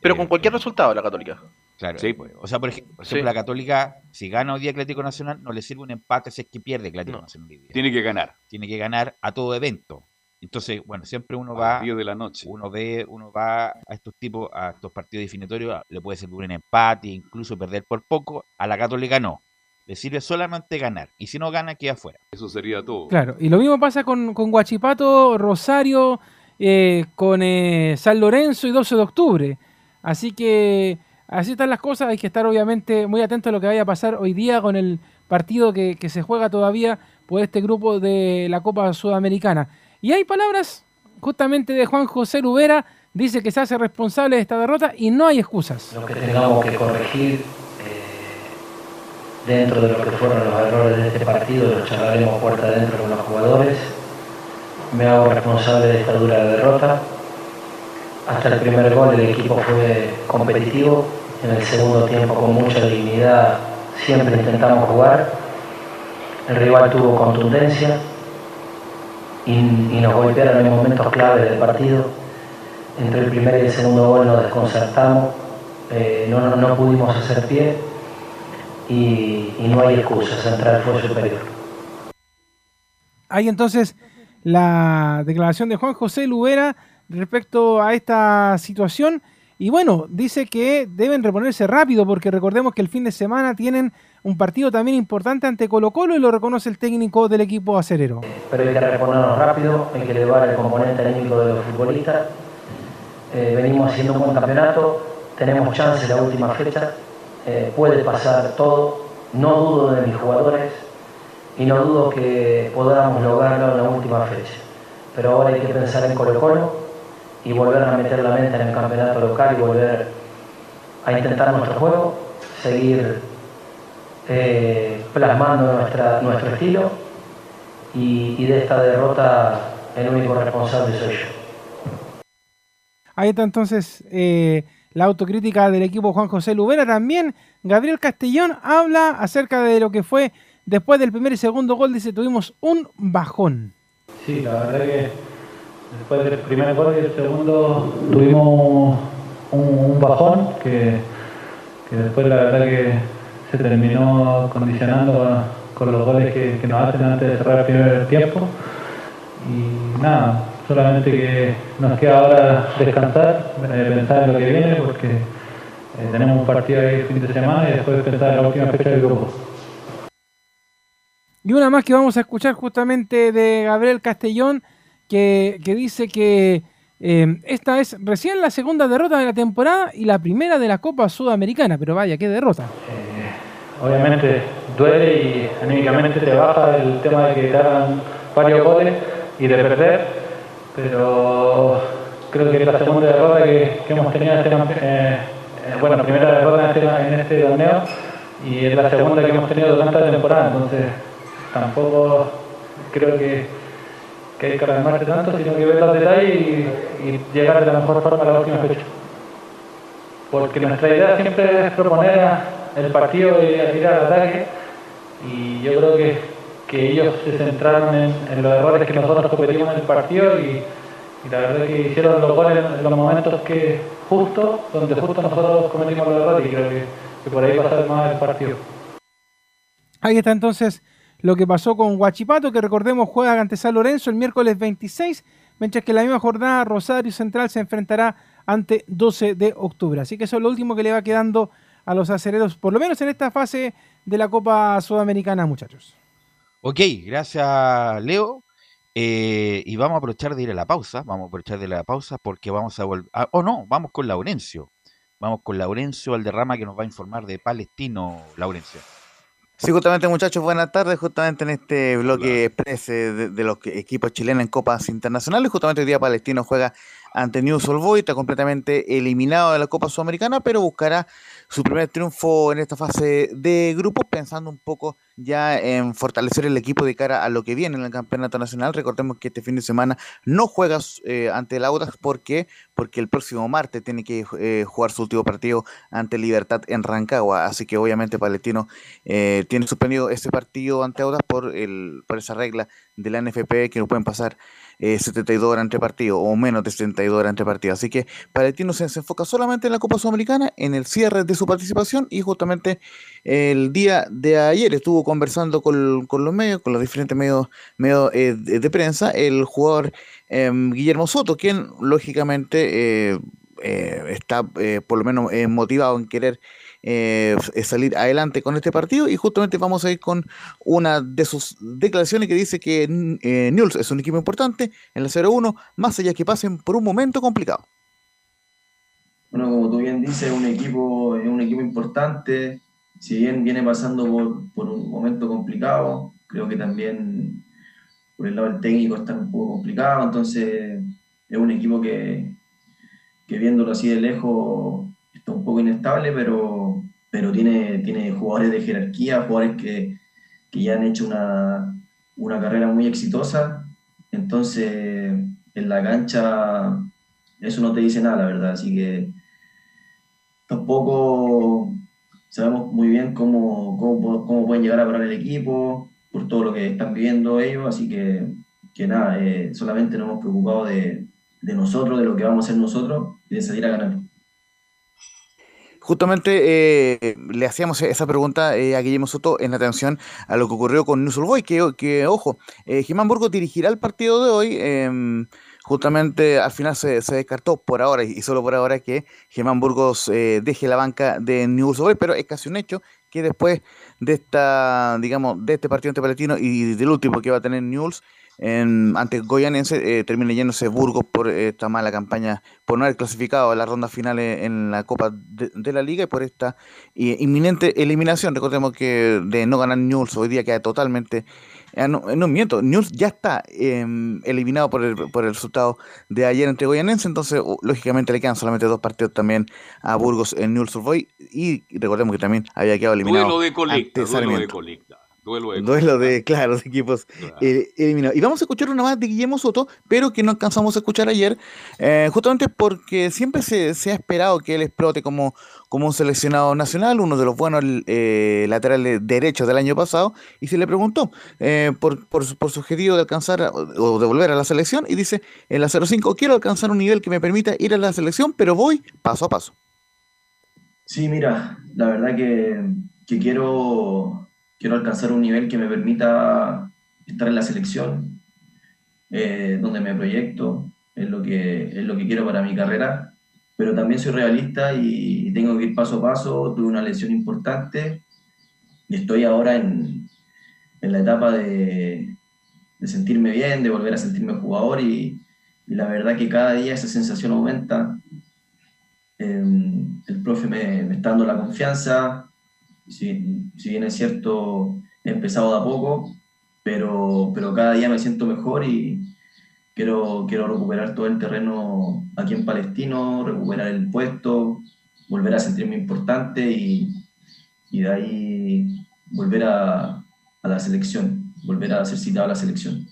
Pero con eh, cualquier resultado la Católica. Claro, sí. Pues, o sea, por, ejemplo, la Católica, si gana hoy día Atlético Nacional, no le sirve un empate si es que pierde Atlético Nacional. Tiene que ganar. Tiene que ganar a todo evento. Entonces, bueno, siempre uno va. de la noche. Uno ve, uno va a estos tipos, a estos partidos definitorios, le puede servir un empate, incluso perder por poco. A la Católica no. Le sirve solamente ganar. Y si no gana, queda afuera. Eso sería todo. Claro. Y lo mismo pasa con, con Guachipato, Rosario, eh, con eh, San Lorenzo y 12 de octubre. Así que Así están las cosas, hay que estar obviamente muy atento a lo que vaya a pasar hoy día con el partido que, se juega todavía por este grupo de la Copa Sudamericana. Y hay palabras justamente de Juan José Lubera dice que se hace responsable de esta derrota y no hay excusas. Lo que tengamos que corregir dentro de lo que fueron los errores de este partido, los charlaremos puerta adentro con los jugadores. Me hago responsable de esta dura derrota. Hasta el primer gol el equipo fue competitivo, en el segundo tiempo con mucha dignidad siempre intentamos jugar. El rival tuvo contundencia y, nos golpearon en momentos clave del partido. Entre el primer y el segundo gol nos desconcertamos, eh, no, no pudimos hacer pie y, no hay excusa, Central fue superior. Hay entonces la declaración de Juan José Lubera respecto a esta situación. Y bueno, dice que deben reponerse rápido porque recordemos que el fin de semana tienen un partido también importante ante Colo Colo y lo reconoce el técnico del equipo acerero. Pero hay que reponernos rápido, hay que elevar el componente anímico de los futbolistas. Eh, venimos haciendo un buen campeonato, tenemos chance la última fecha, eh, puede pasar todo, no dudo de mis jugadores y no dudo que podamos lograrlo en la última fecha. Pero ahora hay que pensar en Colo Colo y volver a meter la mente en el campeonato local y volver a intentar nuestro juego, seguir eh, plasmando nuestra, nuestro estilo y, de esta derrota el único responsable soy yo. Ahí está entonces eh, la autocrítica del equipo Juan José Lubera. También Gabriel Castellón habla acerca de lo que fue después del primer y segundo gol. Dice, tuvimos un bajón. Sí, la verdad que después del primer gol y el segundo tuvimos un, bajón que, después la verdad que se terminó condicionando con los goles que, que nos hacen antes de cerrar el primer tiempo. Y nada, solamente que nos queda ahora descansar, eh, pensar en lo que viene, porque eh, tenemos un partido ahí el fin de semana y después pensar en la última fecha del grupo. Y una más que vamos a escuchar justamente de Gabriel Castellón, que, dice que eh, esta es recién la segunda derrota de la temporada y la primera de la Copa Sudamericana, pero vaya, qué derrota. obviamente duele y anímicamente te baja el tema de que te hagan varios goles y de perder pero creo que es la segunda derrota que, hemos tenido en este, eh, eh, bueno, primera derrota en este, en este torneo y es la segunda que hemos tenido durante la temporada, entonces tampoco creo que, que hay que calmarse tanto, sino que ver los detalles y, llegar de la mejor forma a la última fecha. Porque nuestra idea siempre es proponer el partido y tirar al ataque y yo creo que que ellos se centraron en, los errores que nosotros cometimos en el partido y, la verdad que hicieron los goles en los momentos que justo, donde justo nosotros cometimos los errores y creo que, por ahí va más el partido. Ahí está entonces lo que pasó con Huachipato, que recordemos juega ante San Lorenzo el miércoles 26, mientras que la misma jornada Rosario Central se enfrentará ante 12 de octubre. Así que eso es lo último que le va quedando a los acereros, por lo menos en esta fase de la Copa Sudamericana, muchachos. Ok, gracias Leo. Eh, y vamos a aprovechar de ir a la pausa, vamos a aprovechar de la pausa porque vamos a volver... Ah, oh no, vamos con Laurencio. Vamos con Laurencio Alderrama que nos va a informar de Palestino, Laurencio. Sí, justamente muchachos, buenas tardes. Justamente en este bloque express eh, de, los equipos chilenos en Copas Internacionales, justamente el día Palestino juega ante News Old Boys, está completamente eliminado de la Copa Sudamericana, pero buscará su primer triunfo en esta fase de grupos, pensando un poco ya en fortalecer el equipo de cara a lo que viene en el campeonato nacional. Recordemos que este fin de semana no juegas eh, ante el Audax, ¿por qué? Porque el próximo martes tiene que eh, jugar su último partido ante Libertad en Rancagua, así que obviamente Palestino eh, tiene suspendido ese partido ante Audax por, el, por esa regla de la NFP que no pueden pasar 72 horas entre partidos o menos de 72 horas entre partidos. Así que Palestino se, se enfoca solamente en la Copa Sudamericana, en el cierre de su participación y justamente el día de ayer estuvo conversando con, los medios, con los diferentes medios, medios eh, de, prensa, el jugador em, Guillermo Soto, quien lógicamente eh, eh, está por lo menos motivado en querer salir adelante con este partido. Y justamente vamos a ir con una de sus declaraciones que dice que Newell's es un equipo importante en el 0-1, más allá que pasen por un momento complicado. Bueno, como tú bien dices, un equipo, es un equipo importante, si bien viene pasando por, un momento complicado, creo que también por el lado del técnico está un poco complicado, entonces es un equipo que, que viéndolo así de lejos está un poco inestable, pero, pero tiene, tiene jugadores de jerarquía, jugadores que, que ya han hecho una, una carrera muy exitosa. Entonces, en la cancha, eso no te dice nada, la verdad. Así que tampoco sabemos muy bien cómo, cómo, cómo pueden llegar a parar el equipo, por todo lo que están viviendo ellos. Así que, que nada, eh, solamente nos hemos preocupado de, de nosotros, de lo que vamos a hacer nosotros y de salir a ganar. Justamente eh, le hacíamos esa pregunta eh, a Guillermo Soto en atención a lo que ocurrió con News Boy, que, que ojo, eh, Burgo dirigirá el partido de hoy. Em, justamente al final se, descartó por ahora y solo por ahora que Germán Burgos eh, deje la banca de News Boy, pero es casi un hecho que después de esta, digamos, de este partido ante Palatino y del último que va a tener News, en, ante Goyanense eh, termina yéndose Burgos por esta mala campaña, por no haber clasificado a la ronda final en la Copa de, la Liga y por esta eh, inminente eliminación. Recordemos que de no ganar News hoy día queda totalmente. Eh, no, no, miento, News ya está em, eliminado por el, por el resultado de ayer entre Goyanense, entonces lógicamente le quedan solamente dos partidos también a Burgos en News Survey y recordemos que también había quedado eliminado. Duelo de colecta, duelo de colecta. Duelo de, claro, de equipos eh, eliminados. Y vamos a escuchar una más de Guillermo Soto, pero que no alcanzamos a escuchar ayer, eh, justamente porque siempre se, ha esperado que él explote como, como un seleccionado nacional, uno de los buenos eh, laterales derechos del año pasado, y se le preguntó por, por, su objetivo de alcanzar o de volver a la selección, y dice, en la 05 quiero alcanzar un nivel que me permita ir a la selección, pero voy paso a paso. Sí, mira, la verdad que, que quiero quiero alcanzar un nivel que me permita estar en la selección, eh, donde me proyecto, es lo, que, es lo que quiero para mi carrera, pero también soy realista y tengo que ir paso a paso, tuve una lesión importante y estoy ahora en, en la etapa de, de, sentirme bien, de volver a sentirme jugador y, y, la verdad que cada día esa sensación aumenta. Eh, el profe me está dando la confianza, si, si bien es cierto, he empezado de a poco, pero, pero cada día me siento mejor y quiero, quiero recuperar todo el terreno aquí en Palestino, recuperar el puesto, volver a sentirme importante y, y de ahí volver a, a la selección, volver a ser citado a la selección.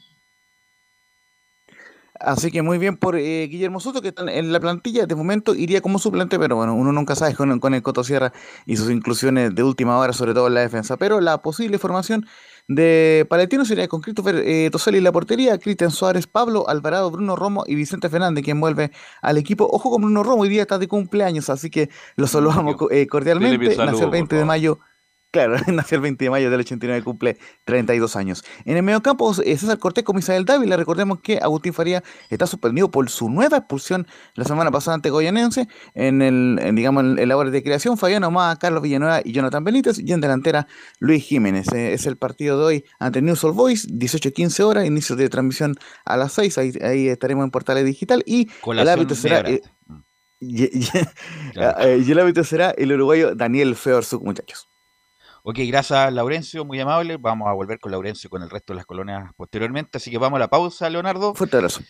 Así que muy bien por eh, Guillermo Soto, que está en la plantilla. De momento iría como suplente, pero bueno, uno nunca sabe con, con el Coto Sierra y sus inclusiones de última hora, sobre todo en la defensa. Pero la posible formación de Paletino sería con Christopher eh, Toseli en la portería, Cristian Suárez, Pablo Alvarado, Bruno Romo y Vicente Fernández, quien vuelve al equipo. Ojo con Bruno Romo, hoy día está de cumpleaños, así que lo saludamos eh, cordialmente. Nació el 20 de mayo Claro, nació el 20 de mayo del 89, cumple 32 años. En el mediocampo, eh, César Cortés con Misael Dávila. Recordemos que Agustín Faría está suspendido por su nueva expulsión la semana pasada ante Goyanense. En el, digamos, en labores de creación, Fabián Omar, Carlos Villanueva y Jonathan Benítez. Y en delantera, Luis Jiménez. Eh, es el partido de hoy ante News All Boys, 18-15 horas, inicio de transmisión a las 6. Ahí, estaremos en Portales Digital. Y el árbitro será. Eh, y, el árbitro será el uruguayo Daniel Feorzuk, muchachos. Ok, gracias Laurencio, muy amable. Vamos a volver con Laurencio con el resto de las colonias posteriormente. Así que vamos a la pausa, Leonardo. Fuerte abrazo.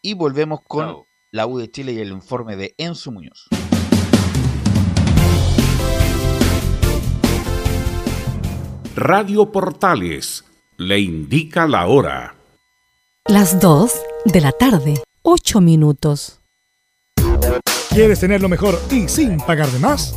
Y volvemos con la U de Chile y el informe de Enzo Muñoz. Radio Portales le indica la hora. Las 2 de la tarde, 8 minutos. ¿Quieres tener lo mejor y sin pagar de más?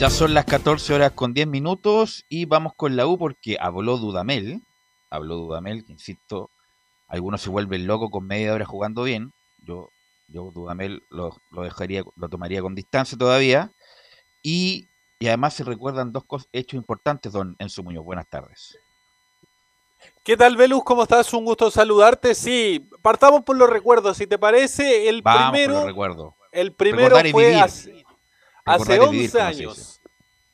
Ya son las 14 horas con 10 minutos y vamos con la U porque habló Dudamel. Habló Dudamel, que insisto, algunos se vuelven locos con media hora jugando bien. Yo yo Dudamel lo, lo, dejaría, lo tomaría con distancia todavía. Y, además se recuerdan dos hechos importantes, don Enzo Muñoz. Buenas tardes. ¿Qué tal, Velus? ¿Cómo estás? Un gusto saludarte. Sí, partamos por los recuerdos, si te parece. El primero. recuerdo. El primero fue hace, hace 11 años.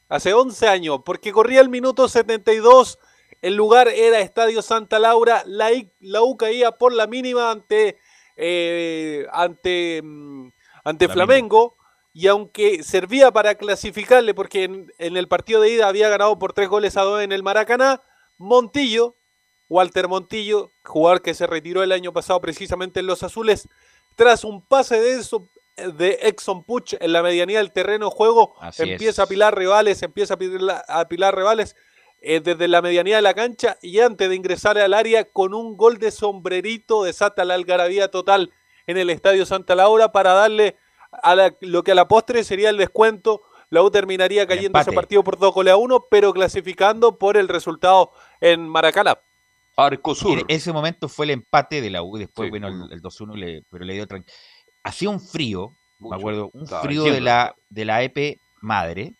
Hace 11 años, porque corría el minuto 72. El lugar era Estadio Santa Laura. La, la U caía por la mínima ante eh, ante, mm, ante Flamengo. Y aunque servía para clasificarle, porque en, el partido de ida había ganado por tres goles a dos en el Maracaná, Montillo, Walter Montillo, jugador que se retiró el año pasado precisamente en los azules, tras un pase de eso de Exxon Puch en la medianía del terreno de juego, empieza a apilar rivales, empieza a apilar, a rivales, eh, desde la medianía de la cancha y antes de ingresar al área con un gol de sombrerito desata la algarabía total en el Estadio Santa Laura para darle a lo que a la postre sería el descuento. La U terminaría cayendo ese partido por dos goles a uno, pero clasificando por el resultado en Maracaná. Arcosur. En ese momento fue el empate de la U, después bueno el, 2-1, pero le dio tranquilo. Hacía un frío, me acuerdo, un frío de la, de la EP madre,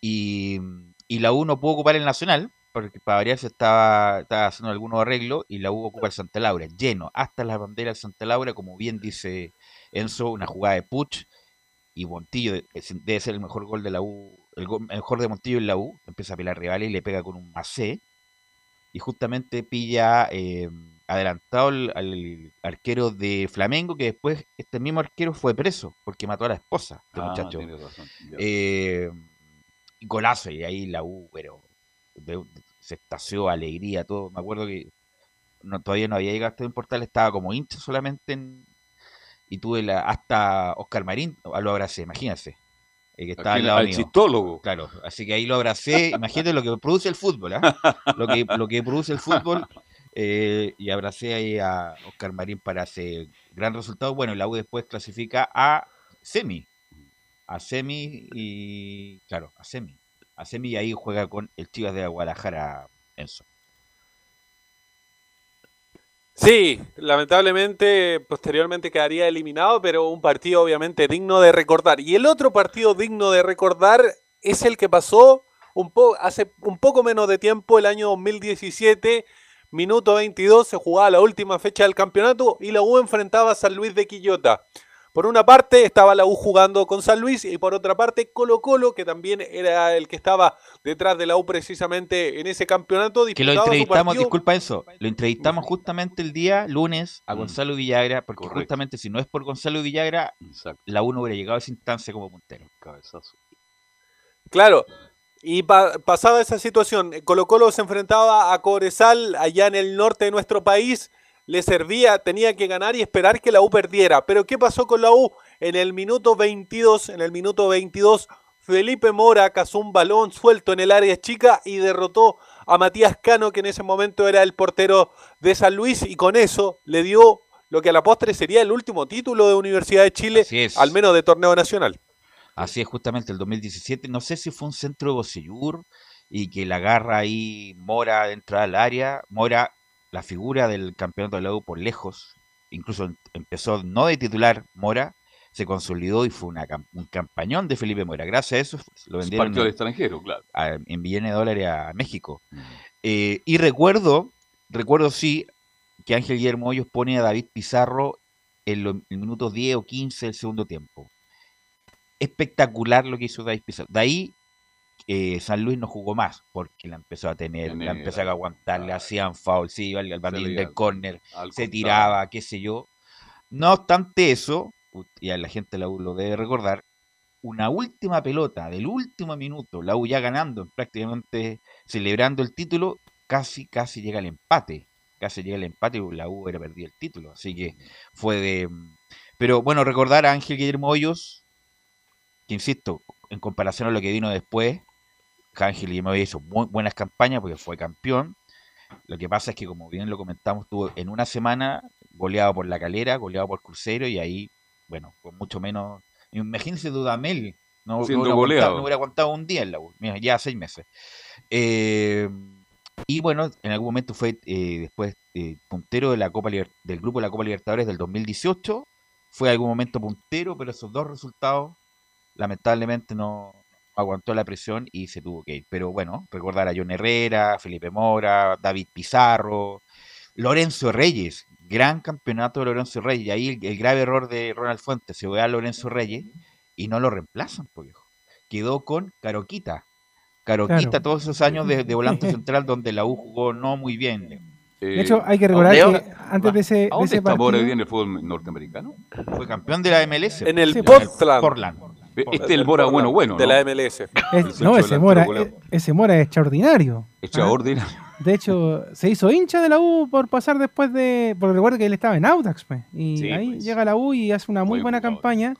y y la U no pudo ocupar el Nacional, porque para variar se estaba, haciendo algunos arreglos, y la U ocupa el Santa Laura, lleno, hasta las banderas del Santa Laura, como bien dice Enzo, una jugada de Puch, y Montillo debe ser el mejor gol de la U, el, mejor de Montillo en la U, empieza a pilar rivales y le pega con un macé, y justamente pilla eh, adelantado al, arquero de Flamengo, que después este mismo arquero fue preso, porque mató a la esposa de este ah, muchacho. Eh, y golazo, y ahí la U, pero se estació alegría, todo. Me acuerdo que no, todavía no había llegado a en Portal, estaba como hincha solamente en, y tuve la, hasta Oscar Marín, lo abracé, imagínense. Eh, que estaba al lado chistólogo. Claro, así que ahí lo abracé. Imagínate lo que produce el fútbol, ¿ah? lo, que, lo que produce el fútbol. Eh, y abracé ahí a Oscar Marín para ese gran resultado. Bueno, la U después clasifica a semi a Semi y. Claro, a Semi. A Semi y ahí juega con el Chivas de Guadalajara, Enzo. Sí, lamentablemente posteriormente quedaría eliminado, pero un partido obviamente digno de recordar. Y el otro partido digno de recordar es el que pasó un hace un poco menos de tiempo, el año 2017, minuto 22, se jugaba la última fecha del campeonato y la U enfrentaba a San Luis de Quillota. Por una parte estaba la U jugando con San Luis y por otra parte Colo Colo, que también era el que estaba detrás de la U precisamente en ese campeonato. Que lo entrevistamos, disculpa eso, lo entrevistamos justamente el día lunes a mm. Gonzalo Villagra, porque justamente si no es por Gonzalo Villagra, la U no hubiera llegado a esa instancia como puntero. Cabezazo. Claro, y pasada esa situación, Colo Colo se enfrentaba a Cobresal allá en el norte de nuestro país le servía, tenía que ganar y esperar que la U perdiera. Pero ¿qué pasó con la U? En el minuto 22, en el minuto 22 Felipe Mora cazó un balón suelto en el área chica y derrotó a Matías Cano, que en ese momento era el portero de San Luis, y con eso le dio lo que a la postre sería el último título de Universidad de Chile, al menos de torneo nacional. Así es, justamente el 2017. No sé si fue un centro de Bocellur y que la agarra ahí Mora dentro del área. Mora, la figura del campeonato de la U por lejos, incluso em, empezó no de titular Mora, se consolidó y fue una, un campañón de Felipe Mora. Gracias a eso lo vendieron al extranjero, claro. en millones de dólares a México. Mm. Eh, y recuerdo, recuerdo sí, que Ángel Guillermo Hoyos pone a David Pizarro en los minutos 10 o 15 del segundo tiempo. Espectacular lo que hizo David Pizarro. De ahí eh, San Luis no jugó más porque la empezó a tener, la empezó a aguantar, le hacían foul, sí, iba al bandín del córner, se tiraba, qué sé yo. No obstante eso, y a la gente la U lo debe recordar, una última pelota del último minuto, la U ya ganando, prácticamente celebrando el título, casi, casi llega al empate casi llega el empate y la U hubiera perdido el título. Así que fue de. Pero bueno, recordar a Ángel Guillermo Hoyos, que insisto, en comparación a lo que vino después, Ángel Guillermo Hoyos hizo muy buenas campañas porque fue campeón. Lo que pasa es que, como bien lo comentamos, tuvo en una semana goleado por La Calera, goleado por Crucero y ahí, bueno, con mucho menos. Imagínense Dudamel, no, no, no, hubiera aguantado un día en la U, ya seis meses. Eh, y bueno, en algún momento fue eh, después eh, puntero de la Copa del grupo de la Copa Libertadores del 2018. Fue en algún momento puntero, pero esos dos resultados lamentablemente no aguantó la presión y se tuvo que ir. Pero bueno, recordar a John Herrera, Felipe Mora, David Pizarro, Lorenzo Reyes, gran campeonato de Lorenzo Reyes. Y ahí el, grave error de Ronald Fuentes, se ve a Lorenzo Reyes y no lo reemplazan, porque quedó con Caroquita, Caroquita todos esos años de, volante central donde la U jugó no muy bien. de hecho, hay que recordar que antes de ese, de ese está partido... en el fútbol norteamericano? Fue campeón de la MLS. En el Portland. Este es el Mora bueno bueno. De la MLS. no, ese Mora, e, ese Mora es extraordinario. Extraordinario. De hecho, se hizo hincha de la U por pasar después de. Porque recuerdo que él estaba en Audax, pues, y ahí pues. llega la U y hace una muy, buena campaña.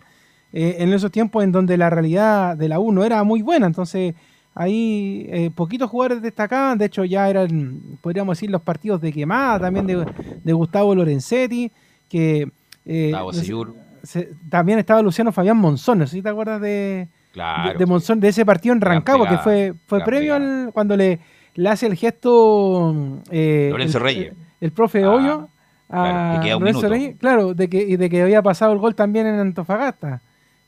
Eh, en esos tiempos en donde la realidad de la U no era muy buena. Entonces, Ahí eh, poquitos jugadores destacaban, de hecho ya eran, podríamos decir, los partidos de quemada también de, Gustavo Lorenzetti, que eh, también estaba Luciano Fabián Monzón, no sé si te acuerdas de, de, Monzón, de ese partido en Rancagua, que fue, fue previo al, cuando le, le hace el gesto eh, Lorenzo Reyes. El, profe ah, Hoyo a Lorenzo Reyes, claro, de que, de que había pasado el gol también en Antofagasta.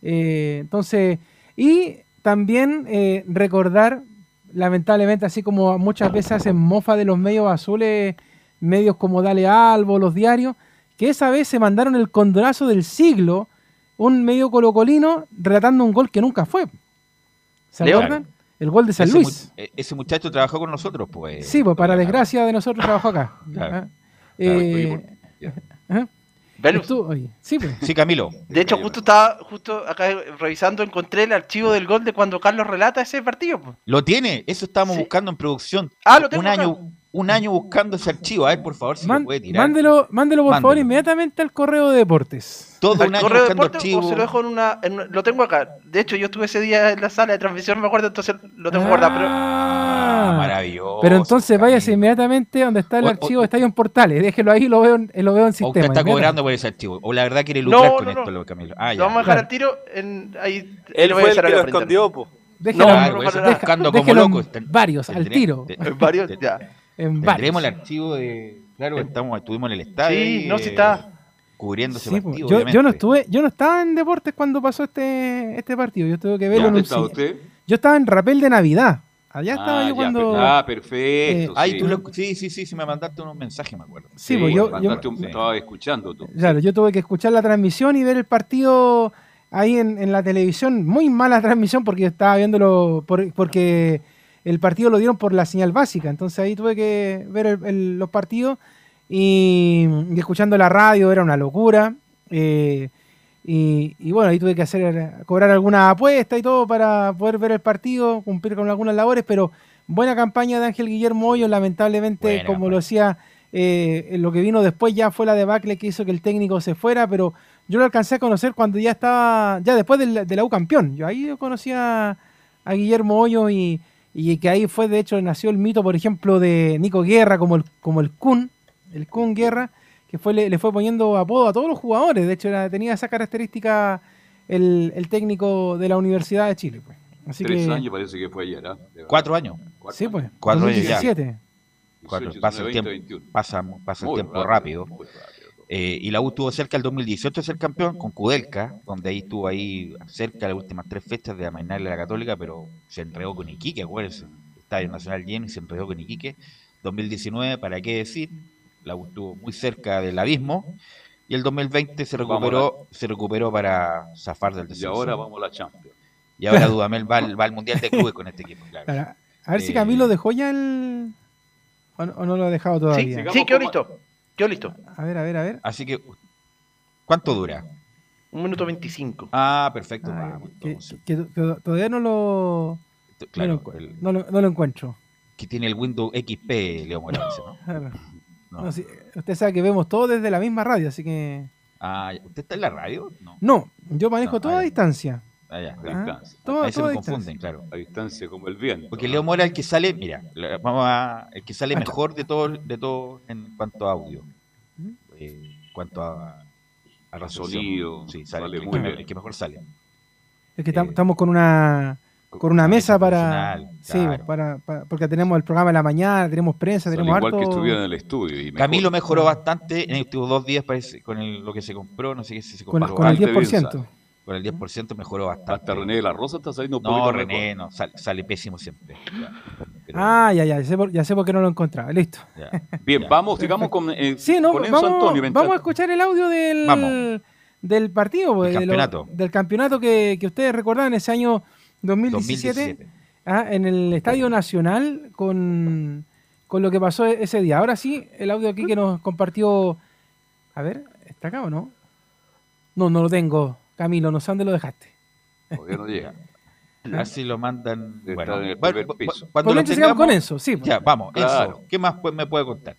entonces, y también eh, recordar, lamentablemente, así como muchas veces hacen mofa de los medios azules, medios como Dale Albo, los diarios, que esa vez se mandaron el condorazo del siglo, un medio colocolino relatando un gol que nunca fue. ¿Se acuerdan? El gol de San Luis. E, ese muchacho trabajó con nosotros, pues. Sí, pues para desgracia de nosotros trabajó acá. Ah. Eh, Sí, pues. sí, Camilo. De hecho, justo estaba justo acá revisando, encontré el archivo del gol de cuando Carlos relata ese partido. Pues. Lo tiene, eso estábamos buscando en producción. Ah, lo tengo. Un año, un año buscando ese archivo. A ver, por favor, si lo puede tirar. Mándelo, mándelo por favor, inmediatamente al correo de deportes. Todo un año buscando archivo. se lo dejo en una, Lo tengo acá. De hecho, yo estuve ese día en la sala de transmisión, me acuerdo, entonces lo tengo guardado. Pero... Ah, maravilloso. Pero entonces váyase inmediatamente donde está el archivo de Estadio en Portales. Déjelo ahí, lo veo, lo veo en sistema. O usted está cobrando por ese archivo. O la verdad quiere lucrar con esto, Camilo. Ah, lo vamos a dejar al tiro. En, ahí, Él fue el que lo escondió, po. Déjelo, no, buscando como loco. Varios, al tiro. Varios, ya. Tendremos el archivo de. Claro, estamos, estuvimos en el estadio. Sí, no, si está. Cubriendo ese partido. Yo, yo, no estuve, yo no estaba en deportes cuando pasó este, este partido. Yo tuve que verlo en un usted? Yo estaba en Rapel de Navidad. Allá estaba ah, yo cuando. Ah, perfecto. Eh, sí. Tú lo, sí, sí, sí, sí, me mandaste unos mensajes, me acuerdo. Sí, pues yo. yo estaba escuchando tú. Claro, yo tuve que escuchar la transmisión y ver el partido ahí en, en la televisión. Muy mala transmisión porque estaba viéndolo. Por, porque el partido lo dieron por la señal básica. Entonces ahí tuve que ver los partidos y, escuchando la radio era una locura. Eh, y, bueno, ahí tuve que hacer cobrar alguna apuesta y todo para poder ver el partido, cumplir con algunas labores, pero buena campaña de Ángel Guillermo Hoyo, lamentablemente, como lo decía, eh, lo que vino después ya fue la debacle que hizo que el técnico se fuera, pero yo lo alcancé a conocer cuando ya estaba, ya después de la, U campeón. Yo ahí conocía a Guillermo Hoyo y, y que ahí fue, de hecho, nació el mito, por ejemplo, de Nico Guerra como el, como el Kun, el Kun Guerra, que fue, le, fue poniendo apodo a todos los jugadores. De hecho, tenía esa característica el, el, técnico de la Universidad de Chile. Pues. Así Tres años parece que fue ayer, ¿ah? Cuatro años. sí, pues. Cuatro años ya. Cuatro, pasa el tiempo, pasa, pasa el tiempo rápido. Eh, y la U estuvo cerca el 2018 de ser campeón con Kudelka, donde ahí estuvo ahí cerca las últimas tres fechas de amainarle a la Católica, pero se entregó con Iquique, acuérdense. Estadio Nacional lleno y se entregó con Iquique. 2019, ¿para qué decir? La U estuvo muy cerca del abismo. Y el 2020 se recuperó, se recuperó para zafar del descenso. Y ahora vamos a la Champions. Y ahora Dudamel va, al Mundial de Clubes con este equipo, claro. A ver si Camilo dejó ya el... ¿O no, lo ha dejado todavía? Sí, sí quedó listo. Quedó listo. A ver, a ver, a ver. Así que, ¿cuánto dura? Un minuto veinticinco. Ah, perfecto. que, todavía no lo... Claro, no, lo, no, lo, encuentro. Que tiene el Windows XP, Leo Morales, ¿no? no. usted sabe que vemos todo desde la misma radio, así que... Ah, ¿usted está en la radio? No, no yo manejo toda a distancia. Ah, ya, ah, todo, Ahí se me confunden, claro. A distancia como el viento. Porque Leo Mora es el que sale, mira, vamos a, el que sale mejor de todo, de todo en cuanto a audio. Eh, en cuanto a, a Sonido, sí, sale, el, muy bien. el que mejor sale. Es que eh, estamos con una con una mesa para sí para, porque tenemos el programa de la mañana tenemos prensa tenemos igual que estuvieron en el estudio Camilo mejoró bastante en estos dos días parece, con lo que se compró no sé qué se compró con, el 10% con el 10% mejoró bastante. Hasta René de la Rosa está saliendo un No, René no, sale, pésimo siempre. Ah, ya, ya, ya sé, por, qué no lo encontraba. Listo. Bien, vamos, digamos con, eh, sí, no, vamos, Antonio. Vamos a escuchar el audio del, del partido, pues, del campeonato, del campeonato que, que, ustedes recordaban ese año 2017, ah, en el Estadio Nacional con, con lo que pasó ese día. Ahora sí, el audio aquí que nos compartió. A ver, ¿está acá o no? No, no lo tengo. Camilo, no sé dónde lo dejaste. Porque no llega. Así lo mandan. Bueno, en el primer piso. Cuando lo tengamos, con eso, sí. Ya, vamos, eso. ¿Qué más me puede contar?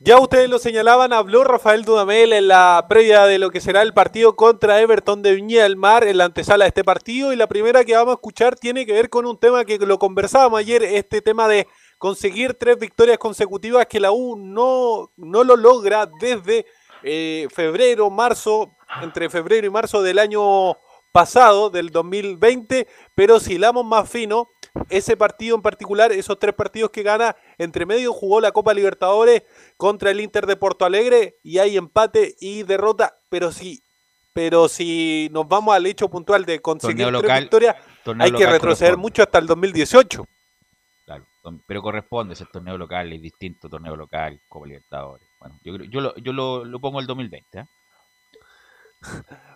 Ya ustedes lo señalaban, habló Rafael Dudamel en la previa de lo que será el partido contra Everton de Viña del Mar en la antesala de este partido y la primera que vamos a escuchar tiene que ver con un tema que lo conversábamos ayer, este tema de conseguir tres victorias consecutivas que la U no, no lo logra desde eh, febrero, marzo, entre febrero y marzo del año pasado, del 2020, pero si hilamos más fino, ese partido en particular, esos tres partidos que gana, entre medio jugó la Copa Libertadores contra el Inter de Porto Alegre y hay empate y derrota, pero sí, pero si nos vamos al hecho puntual de conseguir tres victorias, hay que retroceder mucho hasta el 2018. Claro, pero corresponde ese torneo local, es distinto torneo local, Copa Libertadores. Bueno, yo, yo, lo, yo lo, lo pongo el 2020. ¿eh?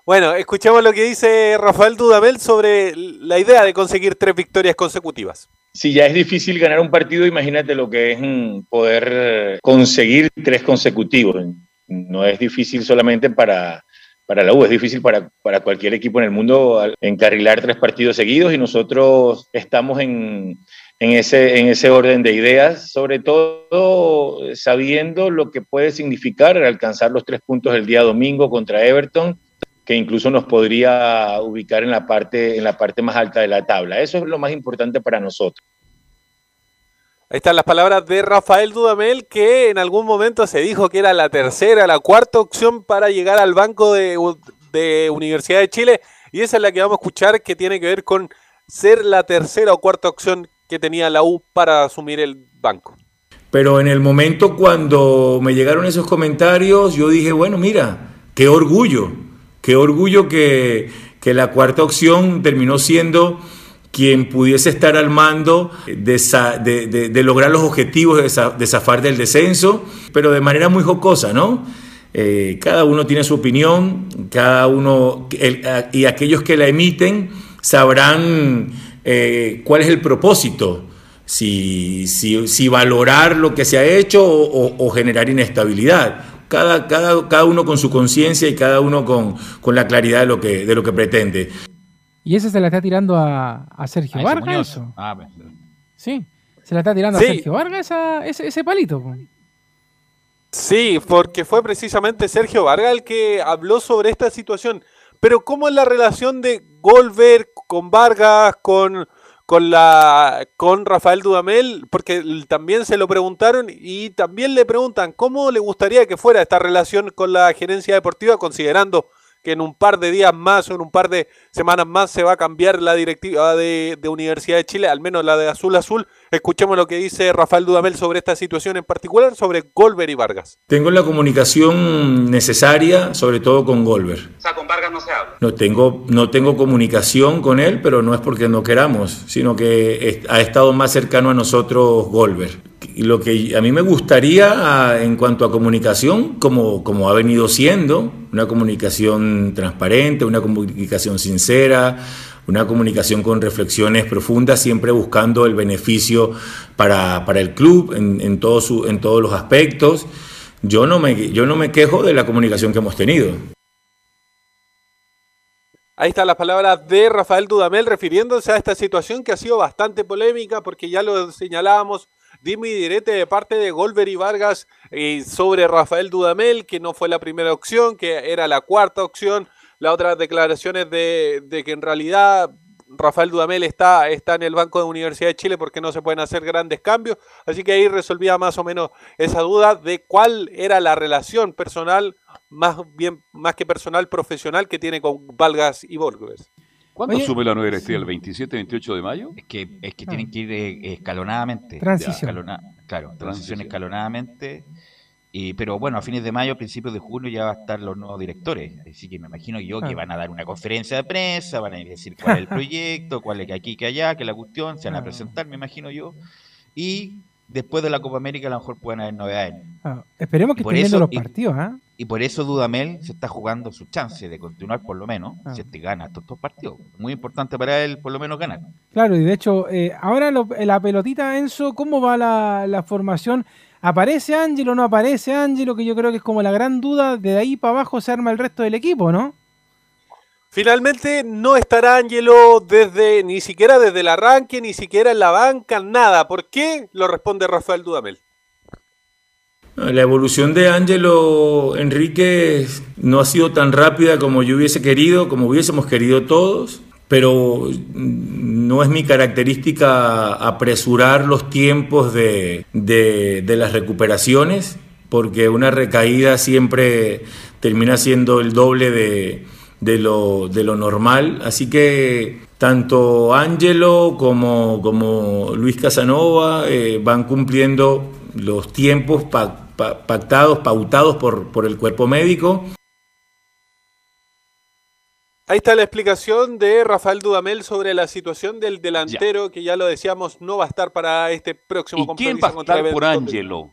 Bueno, escuchemos lo que dice Rafael Dudamel sobre la idea de conseguir tres victorias consecutivas. Si ya es difícil ganar un partido, imagínate lo que es mm, poder conseguir tres consecutivos. No es difícil solamente para, para la U, es difícil para, para cualquier equipo en el mundo encarrilar tres partidos seguidos y nosotros estamos en, en ese, en ese orden de ideas, sobre todo sabiendo lo que puede significar alcanzar los tres puntos el día domingo contra Everton, que incluso nos podría ubicar en la parte, en la parte más alta de la tabla. Eso es lo más importante para nosotros. Ahí están las palabras de Rafael Dudamel, que en algún momento se dijo que era la tercera, la cuarta opción para llegar al banco de, de Universidad de Chile. Y esa es la que vamos a escuchar, que tiene que ver con ser la tercera o cuarta opción que tenía la U para asumir el banco. Pero en el momento cuando me llegaron esos comentarios, yo dije, bueno, mira, qué orgullo, qué orgullo que, la cuarta opción terminó siendo quien pudiese estar al mando de, lograr los objetivos de, zafar del descenso, pero de manera muy jocosa, ¿no? Eh, cada uno tiene su opinión, cada uno, y aquellos que la emiten sabrán eh, cuál es el propósito, si, si, valorar lo que se ha hecho o, generar inestabilidad. Cada, cada, cada uno con su conciencia y cada uno con, con, la claridad de lo, que, de lo que pretende. ¿Y ese se la está tirando a, Sergio Vargas? Ah, pues, sí, se la está tirando a Sergio Vargas ese, ese palito. Sí, porque fue precisamente Sergio Vargas el que habló sobre esta situación. Pero ¿cómo es la relación de Goldberg con Vargas, con, con, la, con Rafael Dudamel, porque también se lo preguntaron y también le preguntan cómo le gustaría que fuera esta relación con la gerencia deportiva, considerando que en un par de días más o en un par de semanas más se va a cambiar la directiva de, Universidad de Chile, al menos la de Azul Azul. Escuchemos lo que dice Rafael Dudamel sobre esta situación en particular, sobre Golver y Vargas. Tengo la comunicación necesaria, sobre todo con Golver. O sea, con Vargas no se habla. No tengo, no tengo comunicación con él, pero no es porque no queramos, sino que ha estado más cercano a nosotros Golver y lo que a mí me gustaría en cuanto a comunicación, como, como ha venido siendo, una comunicación transparente, una comunicación sincera, una comunicación con reflexiones profundas, siempre buscando el beneficio para, el club en, en, todo en todos los aspectos. Yo no, me, yo no me quejo de la comunicación que hemos tenido. Ahí están las palabras de Rafael Dudamel refiriéndose a esta situación que ha sido bastante polémica porque ya lo señalábamos dime y direte de parte de Golver y Vargas eh, sobre Rafael Dudamel, que no fue la primera opción, que era la cuarta opción. Las otras declaraciones de, de que en realidad Rafael Dudamel está, está en el Banco de Universidad de Chile porque no se pueden hacer grandes cambios. Así que ahí resolvía más o menos esa duda de cuál era la relación personal, más bien más que personal, profesional que tiene con Vargas y Volvers. ¿Cuándo sube la nueva directiva? ¿El 27, 28 de mayo? Es que, es que tienen que ir eh, escalonadamente. Transición. claro, transición, escalonadamente. Y, pero bueno, a fines de mayo, principios de junio ya va a estar los nuevos directores. Así que me imagino yo que van a dar una conferencia de prensa, van a decir cuál es el proyecto, cuál es que aquí, que allá, que la cuestión, se van a presentar, me imagino yo. Y después de la Copa América a lo mejor pueden haber novedades. Ah, esperemos que estén viendo los partidos, ¿ah? Y por eso Dudamel se está jugando su chance de continuar por lo menos, ah. si este gana estos dos partidos. Muy importante para él por lo menos ganar. Claro, y de hecho, eh, ahora la pelotita, Enzo, ¿cómo va la, formación? ¿Aparece Ángel o no aparece Ángelo? Que yo creo que es como la gran duda, de ahí para abajo se arma el resto del equipo, ¿no? Finalmente no estará Ángelo desde, ni siquiera desde el arranque, ni siquiera en la banca, nada. ¿Por qué? Lo responde Rafael Dudamel. La evolución de Ángelo Enrique no ha sido tan rápida como yo hubiese querido, como hubiésemos querido todos, pero no es mi característica apresurar los tiempos de, las recuperaciones, porque una recaída siempre termina siendo el doble de, lo, normal. Así que tanto Ángelo como, como Luis Casanova eh, van cumpliendo los tiempos pactados, pautados por, por el cuerpo médico. Ahí está la explicación de Rafael Dudamel sobre la situación del delantero, que ya lo decíamos, no va a estar para este próximo ¿Y compromiso quién va a estar por Ángelo?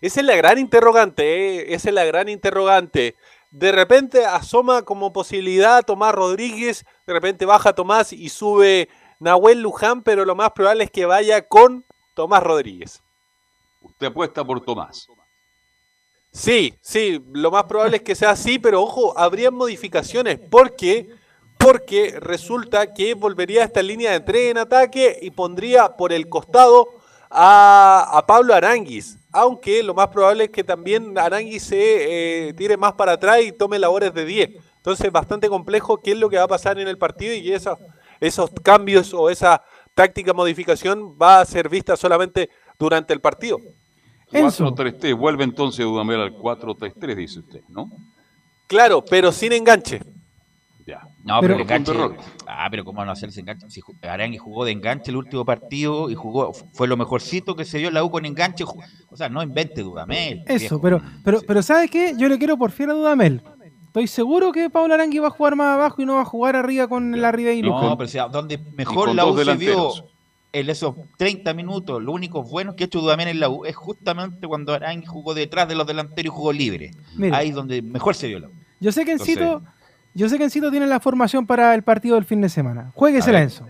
Esa es la gran interrogante, ¿eh? esa es la gran interrogante. De repente asoma como posibilidad Tomás Rodríguez, de repente baja Tomás y sube Nahuel Luján, pero lo más probable es que vaya con Tomás Rodríguez. Usted apuesta por Tomás. Sí, sí, lo más probable es que sea así, pero ojo, habría modificaciones porque porque resulta que volvería a esta línea de tres en ataque y pondría por el costado a, Pablo Aranguis, aunque lo más probable es que también Aranguis se eh, tire más para atrás y tome labores de 10. Entonces, bastante complejo qué es lo que va a pasar en el partido y esos, esos cambios o esa táctica modificación va a ser vista solamente durante el partido. 4-3-3, vuelve entonces Dudamel al 4-3-3, dice usted, ¿no? Claro, pero sin enganche. Ya. No, pero, el enganche. Ah, pero ¿cómo van a hacerse enganche? Si Arangui jugó de enganche el último partido y jugó, fue lo mejorcito que se dio la U con enganche. O sea, no invente Dudamel. Eso, pero, pero, pero ¿sabes qué? Yo le quiero por fiel a Dudamel. Estoy seguro que Pablo Arangui va a jugar más abajo y no va a jugar arriba con la Ribeiro. No, pero o sea, donde mejor la U se vio en esos 30 minutos, lo único bueno que ha hecho Dudamel en la U es justamente cuando Arangui jugó detrás de los delanteros y jugó libre. Ahí es donde mejor se vio la U. Yo sé que Encito, yo sé que Encito tiene la formación para el partido del fin de semana. Jueguesela, Enzo.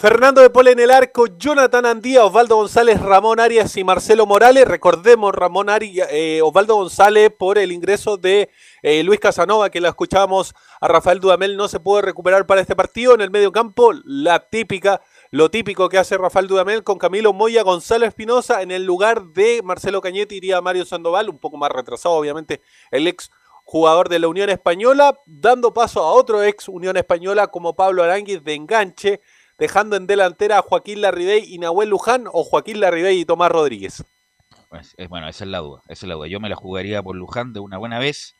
Fernando de Pole en el arco, Jonathan Andía, Osvaldo González, Ramón Arias y Marcelo Morales. Recordemos, Ramón Arias, eh, Osvaldo González por el ingreso de eh, Luis Casanova, que lo escuchábamos a Rafael Dudamel, no se puede recuperar para este partido. En el medio campo, la típica lo típico que hace Rafael Dudamel con Camilo Moya, Gonzalo Espinosa, en el lugar de Marcelo Cañete iría Mario Sandoval, un poco más retrasado, obviamente, el ex jugador de la Unión Española, dando paso a otro ex Unión Española como Pablo Aranguiz de enganche, dejando en delantera a Joaquín Larribey y Nahuel Luján o Joaquín Larribey y Tomás Rodríguez. Pues, bueno, esa es la duda, esa es la duda. Yo me la jugaría por Luján de una buena vez.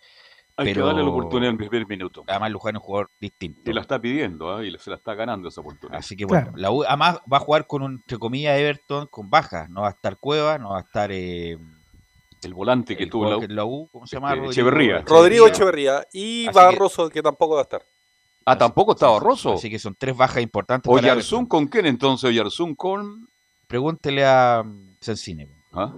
Hay pero... que darle la oportunidad en el primer minuto. Además, Luján es un jugador distinto. Y la está pidiendo, ¿eh? y se la está ganando esa oportunidad. Así que bueno, claro. la U, además va a jugar con un, entre comillas, Everton con bajas. No va a estar Cueva, no va a estar... Eh, el volante que el tuvo la U, la U, ¿cómo se llama? Este, Echeverría. Rodrigo Echeverría y Así Barroso, que... que... tampoco va a estar. Ah, tampoco está Barroso. Así que son tres bajas importantes. Oyarzún con quién entonces? Oyarzún con. Pregúntele a Sensine. ¿Ah?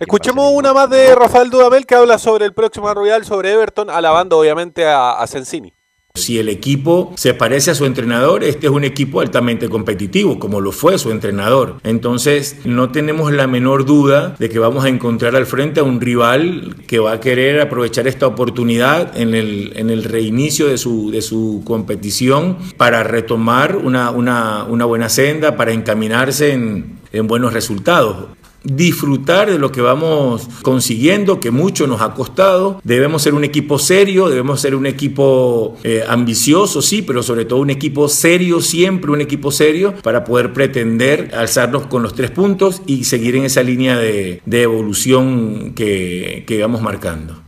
Escuchemos una más de Rafael Dudamel que habla sobre el próximo Royal, sobre Everton, alabando obviamente a, a Sensini. Si el equipo se parece a su entrenador, este es un equipo altamente competitivo, como lo fue su entrenador. Entonces, no tenemos la menor duda de que vamos a encontrar al frente a un rival que va a querer aprovechar esta oportunidad en el, en el reinicio de su, de su competición para retomar una, una, una buena senda, para encaminarse en, en buenos resultados disfrutar de lo que vamos consiguiendo, que mucho nos ha costado. Debemos ser un equipo serio, debemos ser un equipo eh, ambicioso, sí, pero sobre todo un equipo serio, siempre un equipo serio, para poder pretender alzarnos con los tres puntos y seguir en esa línea de, de evolución que, que vamos marcando.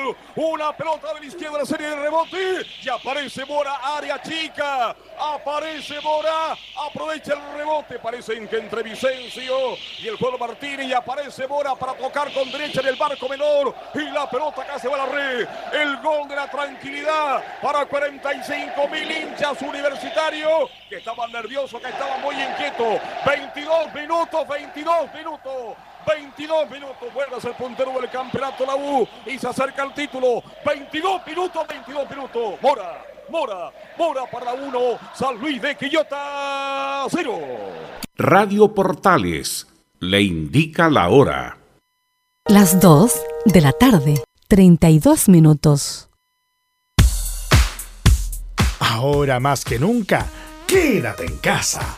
Una pelota de la izquierda, serie de rebote. Y aparece Mora, área chica. Aparece Mora. Aprovecha el rebote. Parecen que entre Vicencio y el juego Martínez. Y aparece Mora para tocar con derecha en el barco menor. Y la pelota se va a la red. El gol de la tranquilidad para 45 mil hinchas universitarios que estaban nerviosos, que estaban muy inquietos. 22 minutos, 22 minutos. 22 minutos, vuelve a ser puntero del campeonato la U y se acerca al título. 22 minutos, 22 minutos. Mora, Mora, Mora para la 1, San Luis de Quillota 0. Radio Portales le indica la hora. Las 2 de la tarde, 32 minutos. Ahora más que nunca, quédate en casa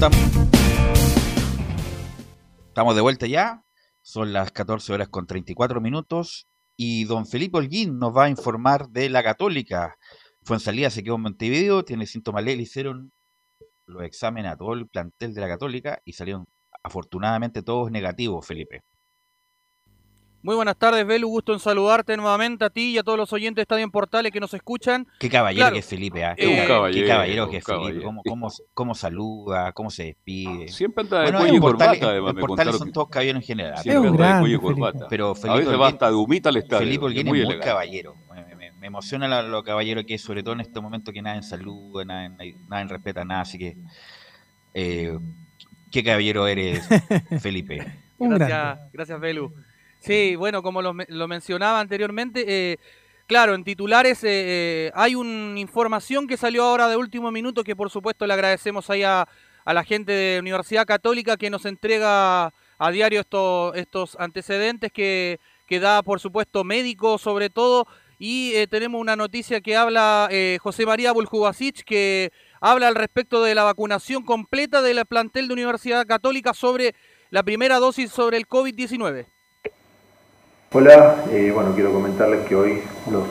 Estamos. De vuelta ya. Son las 14 horas con 34 minutos. Y don Felipe Holguín nos va a informar de la Católica. Fue en salida, se quedó en Montevideo, tiene síntomas le hicieron los exámenes a todo el plantel de la Católica y salieron afortunadamente todos negativos, Felipe. Muy buenas tardes, Belu. Gusto en saludarte nuevamente a ti y a todos los oyentes de Estadio en Portales que nos escuchan. Qué caballero que es Felipe, ¿ah? Qué caballero que es Felipe. Cómo, saluda, cómo se despide. Siempre anda de cuello y corbata, además. Los portales son todos caballeros en general. Siempre anda de cuello y corbata. Pero Felipe a veces va hasta de humita al estadio. Felipe Olguín es muy, muy caballero. Me, emociona lo, caballero que es, sobre todo en este momento que nada en salud, nada en, nada en respeta, nada. Así que, eh, qué caballero eres, Felipe. gracias, gracias, Belu. Sí, bueno, como lo, mencionaba anteriormente, eh, claro, en titulares eh, eh, hay una información que salió ahora de último minuto que por supuesto le agradecemos ahí a, la gente de Universidad Católica que nos entrega a diario estos, antecedentes que, da por supuesto médico sobre todo y tenemos una noticia que habla José María Buljubasic que habla al respecto de la vacunación completa del plantel de Universidad Católica sobre la primera dosis sobre el COVID-19. Hola, eh, bueno, quiero comentarles que hoy los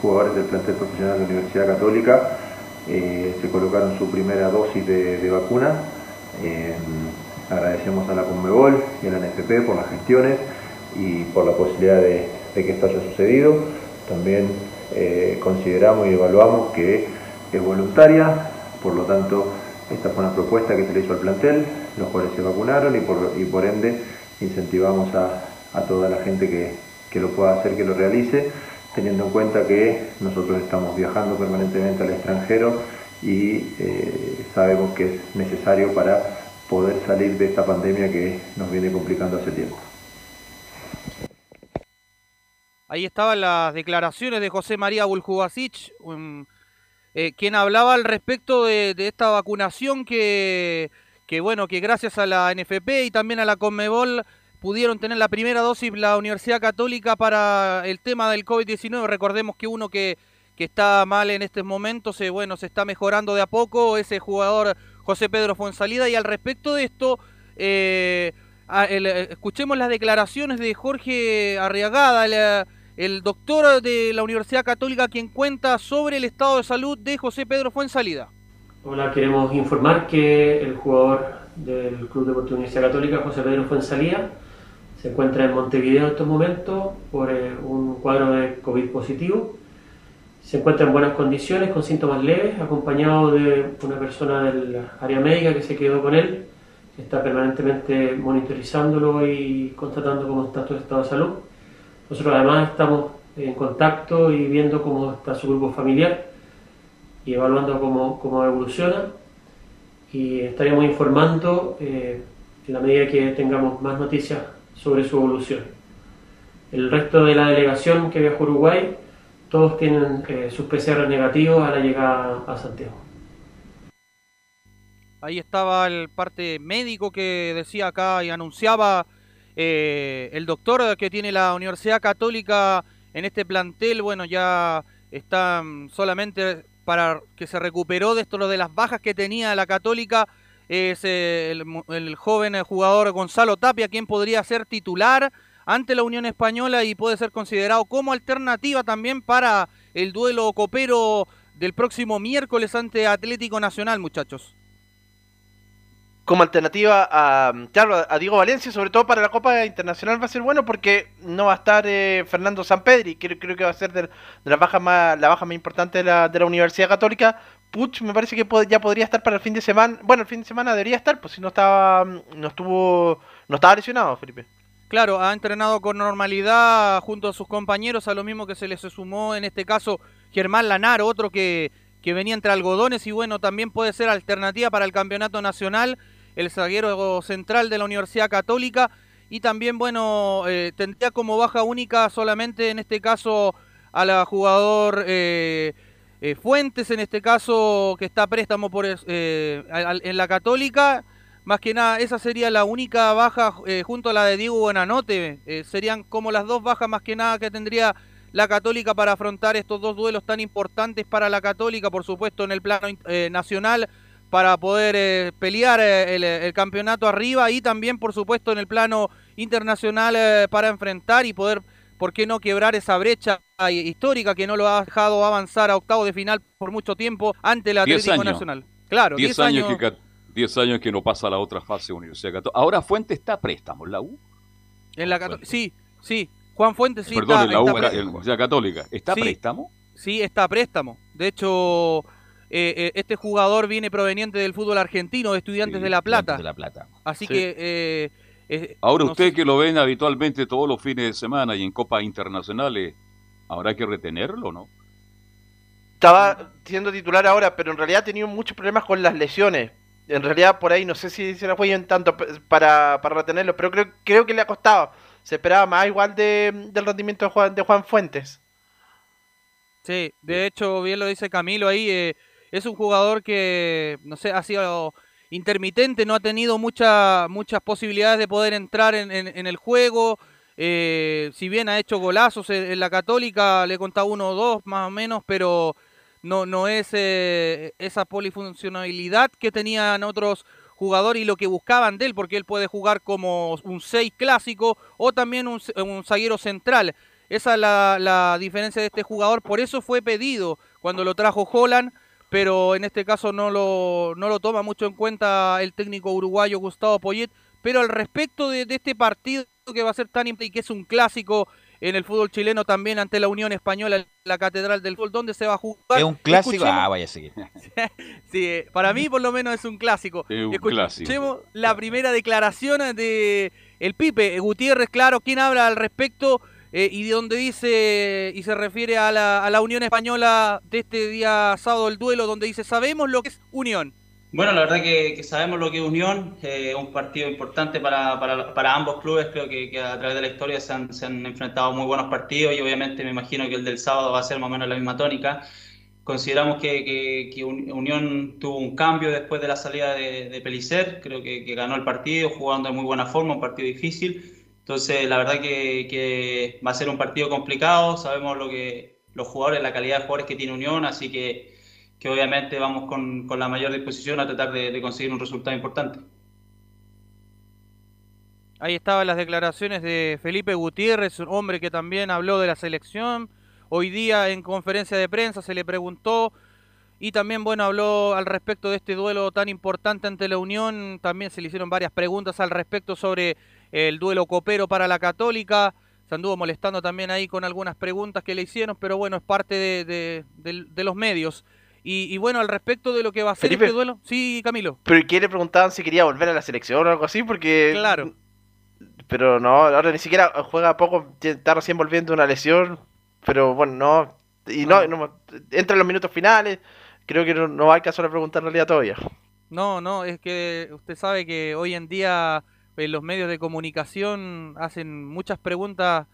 jugadores del plantel profesional de la Universidad Católica eh, se colocaron su primera dosis de, vacuna. Eh, agradecemos a la Conmebol y a la NFP por las gestiones y por la posibilidad de, que esto haya sucedido. También consideramos y evaluamos que es voluntaria, por lo tanto esta fue una propuesta que se le hizo al plantel, los jugadores se vacunaron y por, y por ende incentivamos a, a toda la gente que, que lo pueda hacer, que lo realice, teniendo en cuenta que nosotros estamos viajando permanentemente al extranjero y eh, sabemos que es necesario para poder salir de esta pandemia que nos viene complicando hace tiempo. Ahí estaban las declaraciones de José María Buljubasic, eh, quien hablaba al respecto de, esta vacunación que, que, bueno, que gracias a la NFP y también a la Conmebol pudieron tener la primera dosis la Universidad Católica para el tema del COVID-19. Recordemos que uno que, que, está mal en estos momentos, eh, bueno, se está mejorando de a poco, ese jugador José Pedro Fonsalida. Y al respecto de esto, eh, eh, escuchemos las declaraciones de Jorge Arriagada, el, doctor de la Universidad Católica, quien cuenta sobre el estado de salud de José Pedro Fuensalida. Hola, queremos informar que el jugador del Club Deportivo Universidad Católica, José Pedro Fuensalida, se encuentra en Montevideo en estos momentos por eh, un cuadro de COVID positivo. Se encuentra en buenas condiciones, con síntomas leves, acompañado de una persona del área médica que se quedó con él, que está permanentemente monitorizándolo y constatando cómo está su estado de salud. Nosotros además estamos en contacto y viendo cómo está su grupo familiar y evaluando cómo, cómo evoluciona. Y estaríamos informando eh, en la medida que tengamos más noticias sobre su evolución. El resto de la delegación que viajó a Uruguay, todos tienen eh, sus PCR negativos a la llegada a Santiago. Ahí estaba el parte médico que decía acá y anunciaba eh, el doctor que tiene la Universidad Católica en este plantel. Bueno, ya está solamente para que se recuperó de esto lo de las bajas que tenía la Católica es eh, el, joven jugador Gonzalo Tapia, quien podría ser titular ante la Unión Española y puede ser considerado como alternativa también para el duelo copero del próximo miércoles ante Atlético Nacional, muchachos. Como alternativa a, claro, a Diego Valencia, sobre todo para la Copa Internacional va a ser bueno porque no va a estar eh, Fernando Sampedri, creo, creo que va a ser de, la baja más, la baja más importante de la, de la Universidad Católica, Puch me parece que ya podría estar para el fin de semana. Bueno, el fin de semana debería estar, pues si no estaba, no estuvo, no estaba lesionado, Felipe. Claro, ha entrenado con normalidad junto a sus compañeros, a lo mismo que se les sumó en este caso Germán Lanar, otro que, que venía entre algodones y bueno, también puede ser alternativa para el campeonato nacional, el zaguero central de la Universidad Católica y también bueno, eh, tendría como baja única solamente en este caso a la jugador... Eh, eh, Fuentes, en este caso, que está préstamo por, eh, en la Católica. Más que nada, esa sería la única baja eh, junto a la de Diego Buenanote. Serían como las dos bajas más que nada que tendría la Católica para afrontar estos dos duelos tan importantes para la Católica, por supuesto, en el plano nacional, para poder pelear el, el campeonato arriba y también, por supuesto, en el plano internacional para enfrentar y poder, ¿por qué no quebrar esa brecha histórica que no lo ha dejado avanzar a octavo de final por mucho tiempo ante el Diez Atlético años. Nacional? Claro, 10 10 años, años. que, ca- 10 años que no pasa a la otra fase de Universidad Católica. Ahora Fuente está a préstamo en la U. En la Cató- sí, sí. Juan Fuentes sí Perdón, está, en la U, pre- en la Universidad Católica. ¿Está a Sí. préstamo? Sí, está a préstamo. De hecho, eh, eh, este jugador viene proveniente del fútbol argentino, de Estudiantes de La Plata. de La Plata. Así Sí. que... eh, Ahora no usted sé- que lo ven habitualmente todos los fines de semana y en copas internacionales, ¿habrá que retenerlo no? Estaba siendo titular ahora, pero en realidad ha tenido muchos problemas con las lesiones. En realidad, por ahí no sé si se la jueguen tanto para, para retenerlo, pero creo, creo que le ha costado. Se esperaba más igual de, del rendimiento de Juan, de Juan Fuentes. Sí, de hecho, bien lo dice Camilo ahí, eh, es un jugador que, no sé, ha sido intermitente, no ha tenido mucha, muchas posibilidades de poder entrar en, en- el juego. eh, si bien ha hecho golazos en, en la Católica, le he contado uno o dos más o menos, pero no, no es eh, esa polifuncionalidad que tenían otros jugadores y lo que buscaban de él, porque él puede jugar como un 6 clásico o también un, un zaguero central. Esa es la, la diferencia de este jugador, por eso fue pedido cuando lo trajo Holland, pero en este caso no lo, no lo toma mucho en cuenta el técnico uruguayo Gustavo Poyet. Pero al respecto de, de este partido que va a ser tan importante y que es un clásico en el fútbol chileno también ante la Unión Española, en la Catedral del Fútbol, ¿dónde se va a jugar? Es un clásico. Escuchemos- Ah, vaya a seguir. Sí, para mí por lo menos es un clásico. Es un Escuchemos clásico. la primera declaración de el Pipe Gutiérrez, claro, quien habla al respecto eh, y de donde dice y se refiere a la, a la Unión Española de este día sábado el duelo, donde dice sabemos lo que es Unión. Bueno, la verdad que, que sabemos lo que es Unión, eh, un partido importante para, para, para ambos clubes, creo que, que a través de la historia se han, se han enfrentado muy buenos partidos y obviamente me imagino que el del sábado va a ser más o menos la misma tónica. Consideramos que, que- que Un- Unión tuvo un cambio después de la salida de, de Pellicer, creo que, que ganó el partido jugando de muy buena forma, un partido difícil. Entonces, la verdad que, va a ser un partido complicado, sabemos lo que los jugadores, la calidad de jugadores que tiene Unión, así que obviamente vamos con, con la mayor disposición a tratar de, de conseguir un resultado importante. Ahí estaban las declaraciones de Felipe Gutiérrez, un hombre que también habló de la selección. Hoy día en conferencia de prensa se le preguntó y también, bueno, habló al respecto de este duelo tan importante ante la Unión. También se le hicieron varias preguntas al respecto sobre el duelo copero para la Católica. Se anduvo molestando también ahí con algunas preguntas que le hicieron, pero bueno, es parte de, de- de- de los medios. Y, y bueno, al respecto de lo que va a ser Felipe. este duelo. Sí, Camilo. Pero ¿qué le preguntaban si quería volver a la selección o algo así? Porque. Claro. Pero no, ahora ni siquiera juega poco, está recién volviendo una lesión. Pero bueno, no. Y no, no- entra en los minutos finales. Creo que no, no hay caso de preguntar en realidad todavía. No, no, es que usted sabe que hoy en día eh, los medios de comunicación hacen muchas preguntas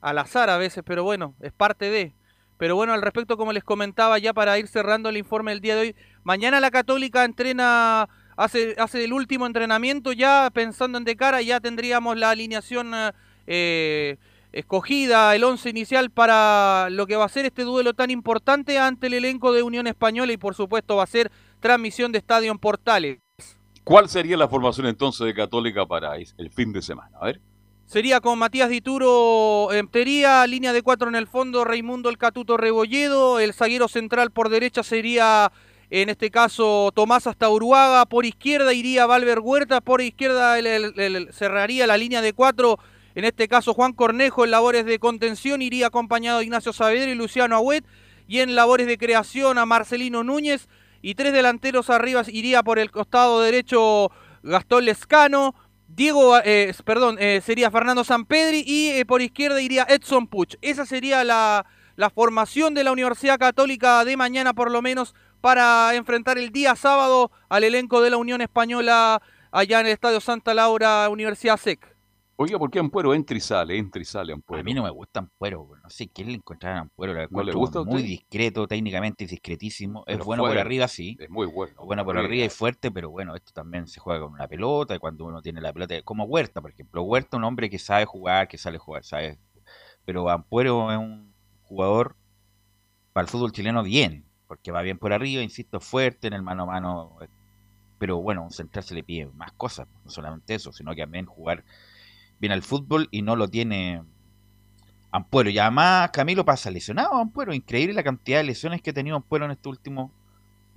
al azar a veces, pero bueno, es parte de. Pero bueno, al respecto, como les comentaba, ya para ir cerrando el informe del día de hoy, mañana la Católica entrena, hace, hace el último entrenamiento, ya pensando en de cara, ya tendríamos la alineación eh, escogida, el once inicial para lo que va a ser este duelo tan importante ante el elenco de Unión Española y por supuesto va a ser transmisión de Estadio en Portales. ¿Cuál sería la formación entonces de Católica para el fin de semana? A ver. Sería con Matías Dituro en línea de cuatro en el fondo, Raimundo El Catuto Rebolledo, el zaguero central por derecha sería en este caso Tomás hasta Uruaga, por izquierda iría Valver Huerta, por izquierda cerraría la línea de cuatro, en este caso Juan Cornejo en labores de contención, iría acompañado de Ignacio Saavedra y Luciano Agüet, y en labores de creación a Marcelino Núñez, y tres delanteros arriba iría por el costado derecho Gastón Lescano, Diego, eh, perdón, eh, sería Fernando Sampedri y eh, por izquierda iría Edson Puch. Esa sería la, la formación de la Universidad Católica de mañana por lo menos para enfrentar el día sábado al elenco de la Unión Española allá en el Estadio Santa Laura, Universidad SEC. Oiga, ¿por qué Ampuero entra y sale, entra y sale Ampuero? A mí no me gusta Ampuero, no sé qué le encontraron a Ampuero. Lo ¿No le gusta muy discreto, técnicamente es discretísimo. Es bueno por arriba, sí. Es muy bueno. Es bueno por arriba y fuerte, pero bueno, esto también se juega con una pelota, y cuando uno tiene la pelota, como Huerta, por ejemplo. Huerta es un hombre que sabe jugar, que sale jugar, sabe. Pero Ampuero es un jugador para el fútbol chileno bien, porque va bien por arriba, insisto, fuerte en el mano a mano. eh, Pero bueno, un central se le pide más cosas, no solamente eso, sino que también jugar bien al fútbol y no lo tiene Ampuero. Y además Camilo pasa lesionado Ampuero. Increíble la cantidad de lesiones que ha tenido Ampuero en este último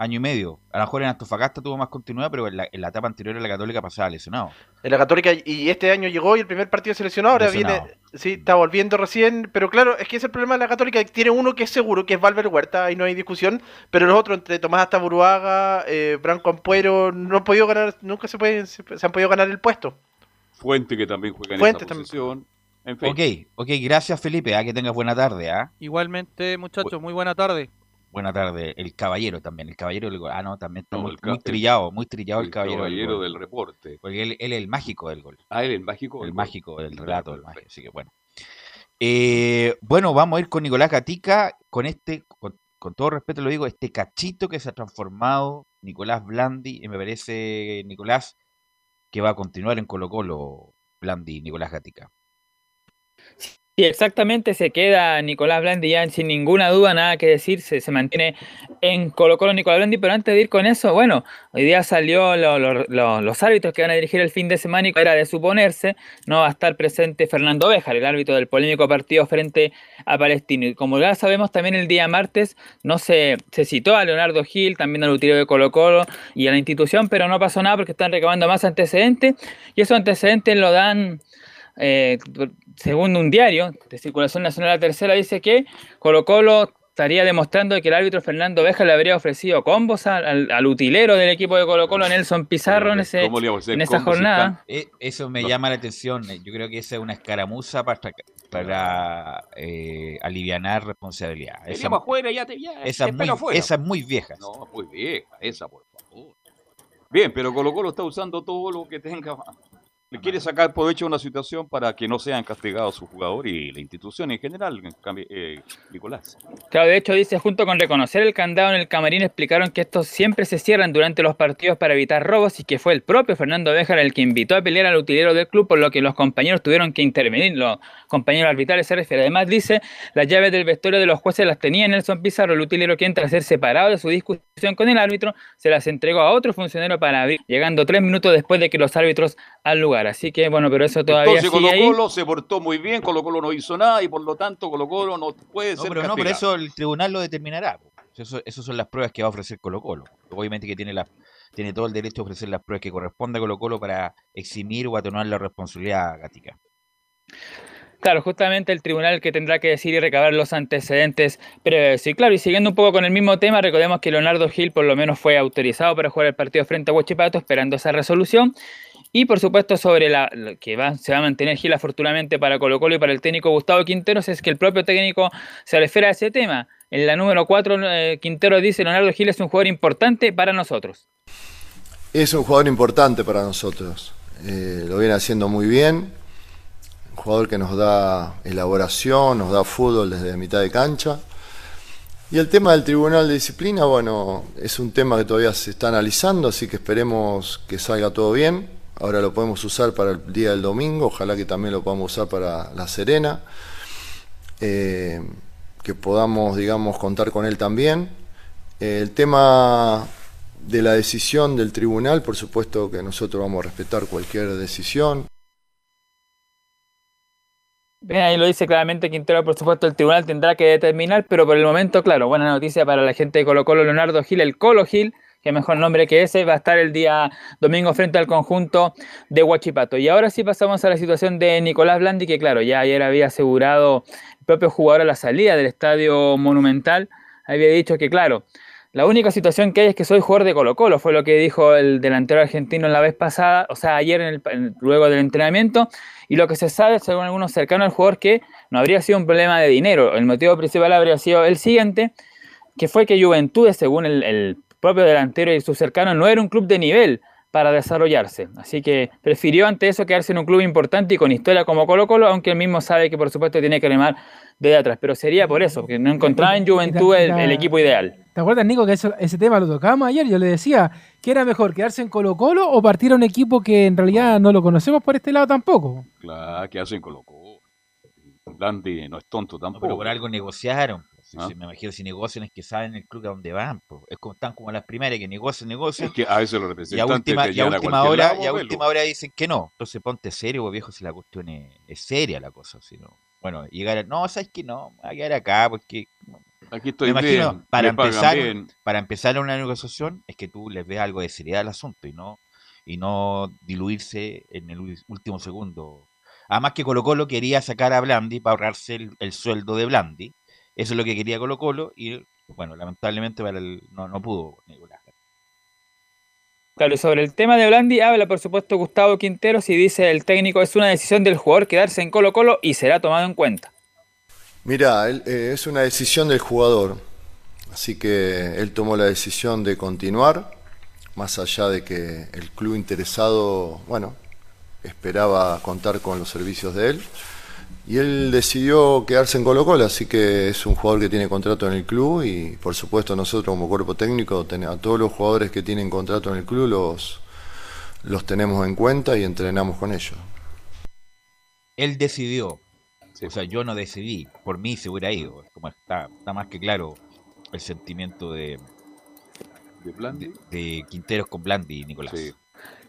año y medio. A lo mejor en Antofagasta tuvo más continuidad, pero en la, en la etapa anterior en la Católica pasaba lesionado. En la Católica y este año llegó y el primer partido seleccionado, ahora Lesionado. viene, sí, está volviendo recién, pero claro, es que es el problema de la Católica, tiene uno que es seguro, que es Valver Huerta, ahí no hay discusión, pero los otros, entre Tomás Taburuaga, eh, Branco Ampuero, no han podido ganar, nunca se, pueden, se, se han podido ganar el puesto. Fuente que también juega en Fuente esa también. posición. En fin. Ok, ok, gracias Felipe, ah, que tengas buena tarde, ¿ah? Igualmente, muchachos, muy buena tarde. Buena tarde, el caballero también, el caballero del gol. Ah, no, también está No, muy, el el- trillado, muy trillado el, el caballero, caballero gol. del reporte. Porque él, él es el mágico del gol. Ah, él el mágico. El mágico del relato del mágico, así que bueno. Eh, bueno, vamos a ir con Nicolás Gatica, con este, con, con todo respeto lo digo, este cachito que se ha transformado Nicolás Blandi, y me parece, Nicolás, que va a continuar en Colo Colo, Blandi, Nicolás Gatica. Sí, exactamente, se queda Nicolás Blandi ya sin ninguna duda, nada que decir, se, se mantiene en Colo Colo Nicolás Blandi, pero antes de ir con eso, bueno, hoy día salió lo- lo- lo- los árbitros que van a dirigir el fin de semana y era de suponerse, no va a estar presente Fernando Béjar, el árbitro del polémico partido frente a Palestino. Y como ya sabemos, también el día martes no se, se citó a Leonardo Gil, también al utilero de Colo Colo y a la institución, pero no pasó nada porque están recabando más antecedentes y esos antecedentes lo dan eh, según un diario de circulación nacional la tercera, dice que Colo Colo estaría demostrando que el árbitro Fernando Beja le habría ofrecido combos al, al- al utilero del equipo de Colo Colo, Nelson Pizarro, en, ese, ¿Cómo le vamos a hacer en esa jornada. Eh, Eso me llama la atención. eh, Yo creo que esa es una escaramuza para, para eh, alivianar responsabilidad. Esa, afuera, ya te ya, esa es muy, esa es muy vieja. No, muy vieja, esa, por favor. Bien, pero Colo Colo está usando todo lo que tenga. Le quiere sacar provecho a una situación para que no sean castigados su jugador y la institución en general, eh, Nicolás. Claro, de hecho dice, junto con reconocer el candado en el camarín, explicaron que estos siempre se cierran durante los partidos para evitar robos y que fue el propio Fernando Béjar el que invitó a pelear al utilero del club, por lo que los compañeros tuvieron que intervenir, los compañeros arbitrales se refiere. Además dice, las llaves del vestuario de los jueces las tenía Nelson Pizarro, el utilero quien tras ser separado de su discusión con el árbitro, se las entregó a otro funcionario para abrir, llegando tres minutos después de que los árbitros al lugar. Así que bueno, pero eso todavía Entonces sigue Colo ahí. Colo se portó muy bien, Colo Colo no hizo nada y por lo tanto Colo Colo no puede No, ser pero no, pero eso el tribunal lo determinará. Eso, eso son las pruebas que va a ofrecer Colo Colo. Obviamente que tiene, la, tiene todo el derecho a ofrecer las pruebas que corresponde a Colo Colo para eximir o atenuar la responsabilidad gatica. Claro, justamente el tribunal que tendrá que decir y recabar los antecedentes previos. Y claro, y siguiendo un poco con el mismo tema, recordemos que Leonardo Gil por lo menos fue autorizado para jugar el partido frente a Huachipato, esperando esa resolución. Y por supuesto, sobre la, que se va a mantener Gil afortunadamente para Colo Colo y para el técnico Gustavo Quinteros, es que el propio técnico se refiere a ese tema. En la número 4, Quinteros dice: Leonardo Gil es un jugador importante para nosotros. Es un jugador importante para nosotros. Eh, lo viene haciendo muy bien. Un jugador que nos da elaboración, nos da fútbol desde mitad de cancha. Y el tema del Tribunal de Disciplina, bueno, es un tema que todavía se está analizando, así que esperemos que salga todo bien. Ahora lo podemos usar para el día del domingo, ojalá que también lo podamos usar para La Serena. Eh, que podamos, digamos, contar con él también. El tema de la decisión del tribunal, por supuesto que nosotros vamos a respetar cualquier decisión. Bien, ahí lo dice claramente Quintero, por supuesto el tribunal tendrá que determinar, pero por el momento, claro, buena noticia para la gente de Colo Colo, Leonardo Gil, el Colo Gil, que mejor nombre que ese, va a estar el día domingo frente al conjunto de Huachipato. Y ahora sí pasamos a la situación de Nicolás Blandi, que claro, ya ayer había asegurado el propio jugador a la salida del estadio monumental, había dicho que claro, la única situación que hay es que soy jugador de Colo Colo, fue lo que dijo el delantero argentino la vez pasada, o sea, ayer luego del entrenamiento, y lo que se sabe, según algunos cercanos al jugador, que no habría sido un problema de dinero, el motivo principal habría sido el siguiente, que fue que Juventudes, según el propio delantero y sus cercanos, no era un club de nivel para desarrollarse. Así que prefirió ante eso quedarse en un club importante y con historia como Colo Colo, aunque él mismo sabe que por supuesto tiene que remar de atrás. Pero sería por eso, porque no encontraba en Juventud el, el equipo ideal. ¿Te acuerdas, Nico, que eso- ese tema lo tocábamos ayer? Yo le decía que era mejor quedarse en Colo Colo o partir a un equipo que en realidad no lo conocemos por este lado tampoco. Claro, que hacen colocó. Blandi no es tonto tampoco. Pero por algo negociaron. Si- ¿Ah? si me imagino si negocian es que saben el club a dónde van. Es como están como las primeras que negocian, negocian. Es que a veces los y a representantes última, y a última hora, lado, y a última hora dicen que no. Entonces ponte serio, viejo, si la cuestión es, es seria la cosa. Si no, bueno, llegar a, no, sabes que no, voy a quedar acá porque Aquí estoy me imagino, bien, para empezar, bien. para empezar una negociación es que tú les des algo de seriedad al asunto y no, y no diluirse en el último segundo. Además que Colo Colo quería sacar a Blandi para ahorrarse el, el sueldo de Blandi. Eso es lo que quería Colo Colo y bueno, lamentablemente para el, no, no pudo Nicolás. Claro, y sobre el tema de Blandi habla por supuesto Gustavo Quinteros y dice el técnico es una decisión del jugador quedarse en Colo Colo y será tomado en cuenta. Mira, él, eh, es una decisión del jugador, así que él tomó la decisión de continuar, más allá de que el club interesado, bueno, esperaba contar con los servicios de él, y él decidió quedarse en Colo Colo, así que es un jugador que tiene contrato en el club y por supuesto nosotros como cuerpo técnico a todos los jugadores que tienen contrato en el club los, los tenemos en cuenta y entrenamos con ellos. Él decidió. O sea, yo no decidí. Por mí se hubiera ido. Como está, está más que claro el sentimiento de, de Quinteros con Blandi, Nicolás. Sí,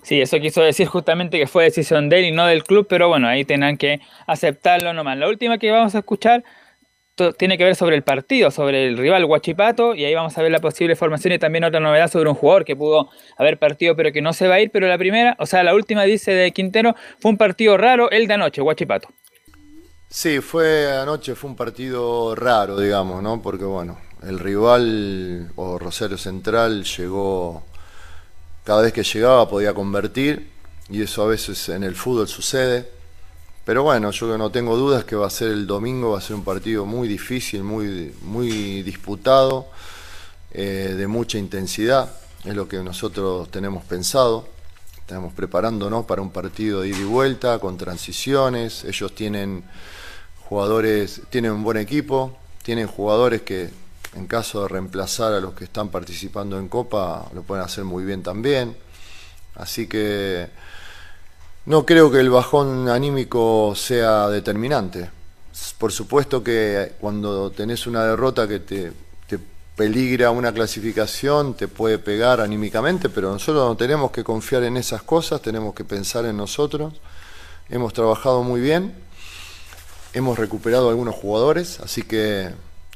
eso quiso decir justamente que fue decisión de él y no del club, pero bueno, ahí tendrán que aceptarlo nomás. La última que vamos a escuchar tiene que ver sobre el partido, sobre el rival Huachipato, y ahí vamos a ver la posible formación y también otra novedad sobre un jugador que pudo haber partido pero que no se va a ir, pero la primera, o sea, la última dice de Quintero, fue un partido raro el de anoche, Huachipato. Sí, fue anoche, fue un partido raro, digamos, ¿no? Porque bueno, el rival o Rosario Central llegó, cada vez que llegaba podía convertir y eso a veces en el fútbol sucede. Pero bueno, yo no tengo dudas que va a ser el domingo, va a ser un partido muy difícil, muy, muy disputado, eh, de mucha intensidad, es lo que nosotros tenemos pensado. Estamos preparándonos para un partido de ida y vuelta, con transiciones. Ellos tienen jugadores, tienen un buen equipo, tienen jugadores que en caso de reemplazar a los que están participando en Copa lo pueden hacer muy bien también. Así que no creo que el bajón anímico sea determinante. Por supuesto que cuando tenés una derrota que te, peligra una clasificación, te puede pegar anímicamente, pero nosotros no tenemos que confiar en esas cosas, tenemos que pensar en nosotros. Hemos trabajado muy bien, hemos recuperado algunos jugadores, así que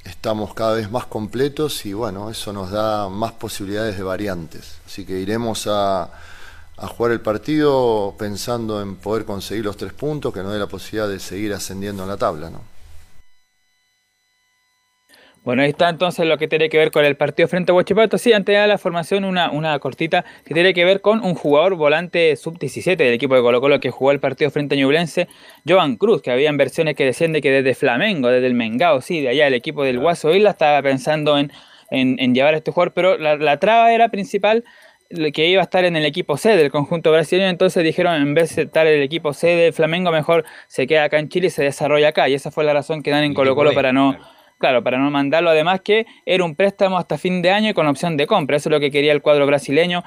estamos cada vez más completos y bueno, eso nos da más posibilidades de variantes. Así que iremos a, a jugar el partido pensando en poder conseguir los tres puntos, que nos dé la posibilidad de seguir ascendiendo en la tabla. ¿no? Bueno, ahí está entonces lo que tiene que ver con el partido frente a Huachipato. Sí, antes de la formación, una, una cortita que tiene que ver con un jugador volante sub-17 del equipo de Colo Colo que jugó el partido frente a Ñublense, Joan Cruz, que habían versiones que decían de que desde Flamengo, desde el Mengao, sí, de allá el equipo del Guaso Isla estaba pensando en, en, en llevar a este jugador, pero la, la traba era principal que iba a estar en el equipo C del conjunto brasileño, entonces dijeron en vez de estar en el equipo C de Flamengo, mejor se queda acá en Chile y se desarrolla acá, y esa fue la razón que dan en Colo Colo para no... Claro, para no mandarlo, además que era un préstamo hasta fin de año y con opción de compra, eso es lo que quería el cuadro brasileño.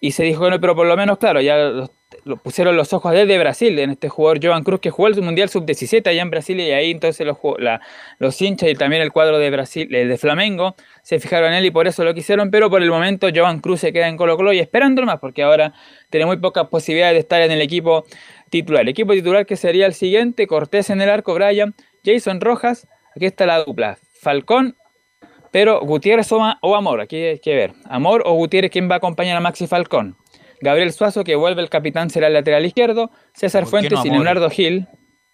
Y se dijo, bueno, pero por lo menos, claro, ya lo, lo pusieron los ojos desde Brasil, en este jugador Joan Cruz, que jugó el Mundial Sub-17 allá en Brasil, y ahí entonces los, la- los hinchas y también el cuadro de Brasil, el de Flamengo, se fijaron en él y por eso lo quisieron, pero por el momento Joan Cruz se queda en Colo Colo y esperando más, porque ahora tiene muy pocas posibilidades de estar en el equipo titular. El equipo titular que sería el siguiente, Cortés en el arco, Brian, Jason Rojas, aquí está la dupla, Falcón, pero Gutiérrez o, Amor, aquí hay que ver. Amor o Gutiérrez, ¿quién va a acompañar a Maxi Falcón? Gabriel Suazo, que vuelve el capitán, será el lateral izquierdo. César ¿Por qué Fuentes no y? Leonardo Gil.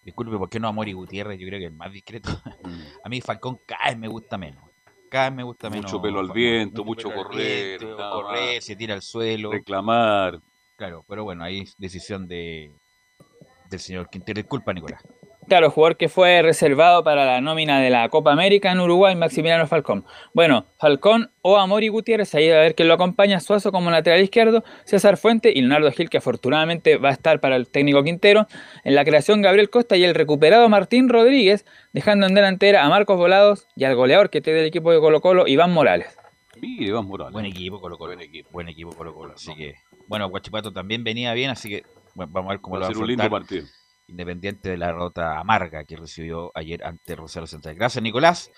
Disculpe, ¿por qué no Amor y Gutiérrez? Yo creo que el más discreto. Mm. A mí Falcón cada vez me gusta menos. Cada vez me gusta menos. Mucho pelo al viento, mucho correr, viento, correr, más. se tira al suelo. Reclamar. Claro, pero bueno, ahí es decisión de del señor Quintero. Disculpa, Nicolás. Claro, jugador que fue reservado para la nómina de la Copa América en Uruguay, Maximiliano Falcón. Bueno, Falcón o Amori Gutiérrez, ahí a ver quién lo acompaña, Suazo como lateral izquierdo, César Fuente y Leonardo Gil, que afortunadamente va a estar para el técnico Quintero. En la creación, Gabriel Costa y el recuperado Martín Rodríguez, dejando en delantera a Marcos Volados y al goleador que tiene el equipo de Colo Colo, Iván Morales. Mire, Iván Morales. Buen equipo Colo Colo. Buen equipo, buen equipo Colo Colo. Así que, bueno, Guachipato también venía bien, así que bueno, vamos a ver cómo Va lo a va a ser un lindo partido. Independiente de la derrota amarga que recibió ayer ante Rosario Central. Gracias, Nicolás.